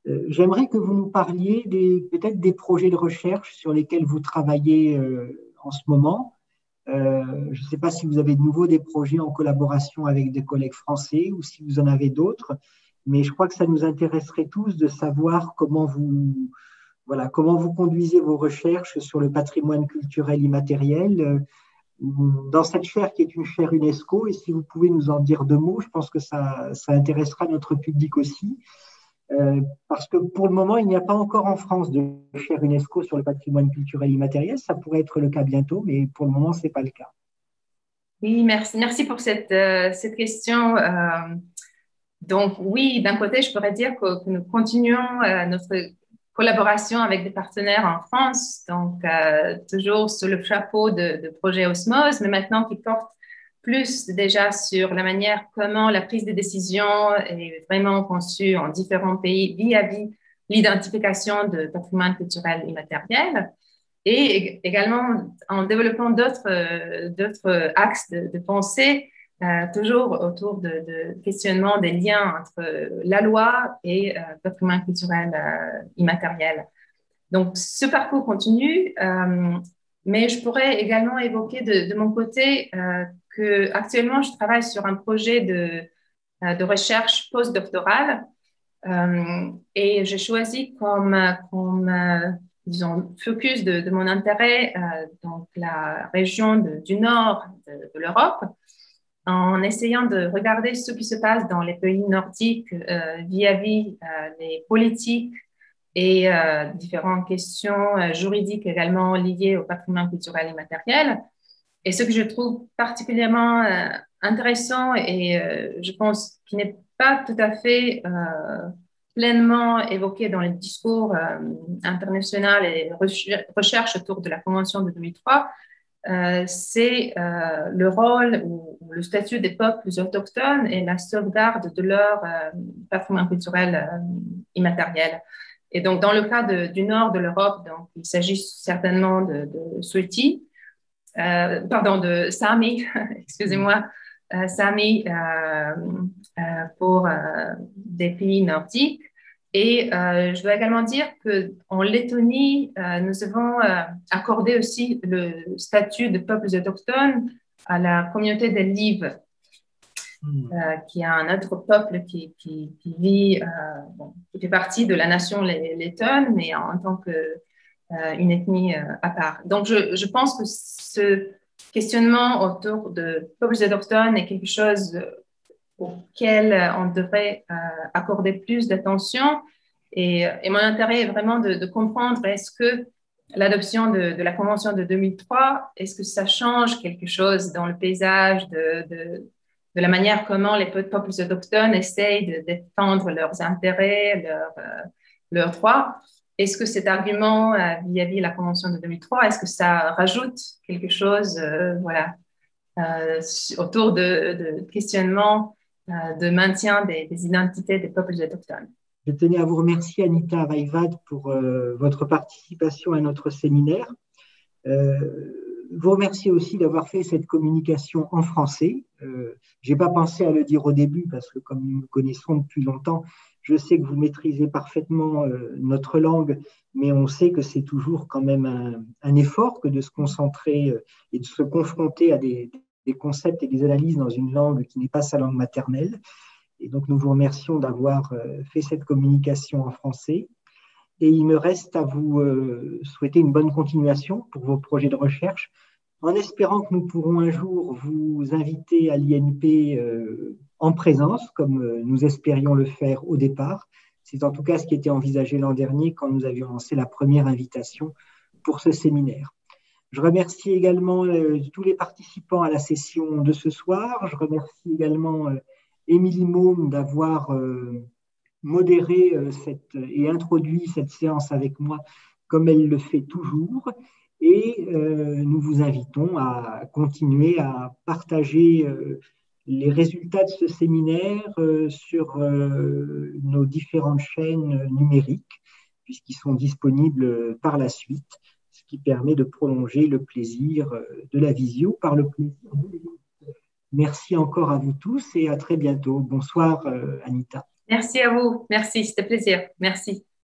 Euh, j'aimerais que vous nous parliez peut-être des projets de recherche sur lesquels vous travaillez euh, en ce moment. Euh, je ne sais pas si vous avez de nouveau des projets en collaboration avec des collègues français ou si vous en avez d'autres, mais je crois que ça nous intéresserait tous de savoir comment vous, voilà, comment vous conduisez vos recherches sur le patrimoine culturel immatériel dans cette chaire qui est une chaire UNESCO. Et si vous pouvez nous en dire deux mots, je pense que ça, ça intéressera notre public aussi. Euh, parce que pour le moment, il n'y a pas encore en France de chaire UNESCO sur le patrimoine culturel immatériel. Ça pourrait être le cas bientôt, mais pour le moment, ce n'est pas le cas. Oui, merci, pour cette, euh, cette question. Euh, donc oui, d'un côté, je pourrais dire que, nous continuons notre collaboration avec des partenaires en France, donc toujours sous le chapeau de, de projet Osmose, mais maintenant qui porte plus déjà sur la manière comment la prise de décision est vraiment conçue en différents pays vis-à-vis l'identification de patrimoine culturel immatériel. et également en développant d'autres axes de, pensée, toujours autour de, questionnement des liens entre la loi et le patrimoine culturel immatériel. Donc, ce parcours continue, mais je pourrais également évoquer de, mon côté que actuellement je travaille sur un projet de, de recherche postdoctorale euh, et j'ai choisi comme, comme euh, disons, focus de, mon intérêt euh, la région du nord de, l'Europe, en essayant de regarder ce qui se passe dans les pays nordiques vis-à-vis les politiques et différentes questions juridiques également liées au patrimoine culturel immatériel. Et ce que je trouve particulièrement intéressant et je pense qui n'est pas tout à fait euh, pleinement évoqué dans les discours euh, internationaux et recherches autour de la Convention de 2003, euh, c'est le rôle ou, le statut des peuples autochtones et la sauvegarde de leur patrimoine culturel immatériel. Et donc, dans le cas du nord de l'Europe, il s'agit certainement de, de pardon, de Sami, excusez-moi, euh, Sami euh, euh, pour des pays nordiques. Et je dois également dire qu'en Lettonie, nous avons accordé aussi le statut de peuples autochtones à la communauté des Lives, hmm. qui est un autre peuple qui, qui, vit, qui fait partie de la nation lettonne, mais en, tant qu'une ethnie à part. Donc, je, pense que ce, questionnement autour de peuples autochtones est quelque chose auquel on devrait euh, accorder plus d'attention. Et, mon intérêt est vraiment de, comprendre est-ce que l'adoption de, la Convention de 2003, est-ce que ça change quelque chose dans le paysage de, la manière comment les peuples autochtones essayent de défendre leurs intérêts, euh, leurs droits? Est-ce que cet argument euh, vis-à-vis de la Convention de 2003, est-ce que ça rajoute quelque chose euh, voilà, euh, autour de, de questionnement de maintien des, identités des peuples autochtones? Je tenais à vous remercier, Anita Vaïvad, pour votre participation à notre séminaire. vous remercier aussi d'avoir fait cette communication en français. je n'ai pas pensé à le dire au début parce que comme nous nous connaissons depuis longtemps, je sais que vous maîtrisez parfaitement euh, notre langue, mais on sait que c'est toujours quand même un, effort que de se concentrer euh, et de se confronter à des, concepts et des analyses dans une langue qui n'est pas sa langue maternelle. Et donc, nous vous remercions d'avoir euh, fait cette communication en français. Et il me reste à vous souhaiter une bonne continuation pour vos projets de recherche, en espérant que nous pourrons un jour vous inviter à l'INP en présence, comme euh, nous espérions le faire au départ. C'est en tout cas ce qui était envisagé l'an dernier quand nous avions lancé la première invitation pour ce séminaire. Je remercie également euh, tous les participants à la session de ce soir. Je remercie également euh, Émilie Môme d'avoir modéré cette, et introduit cette séance avec moi comme elle le fait toujours. Et nous vous invitons à continuer à partager les résultats de ce séminaire euh, sur euh, nos différentes chaînes numériques, puisqu'ils sont disponibles par la suite, ce qui permet de prolonger le plaisir euh, de la visio par le plaisir Merci encore à vous tous et à très bientôt. Bonsoir, Anita. Merci à vous. Merci, c'était plaisir. Merci.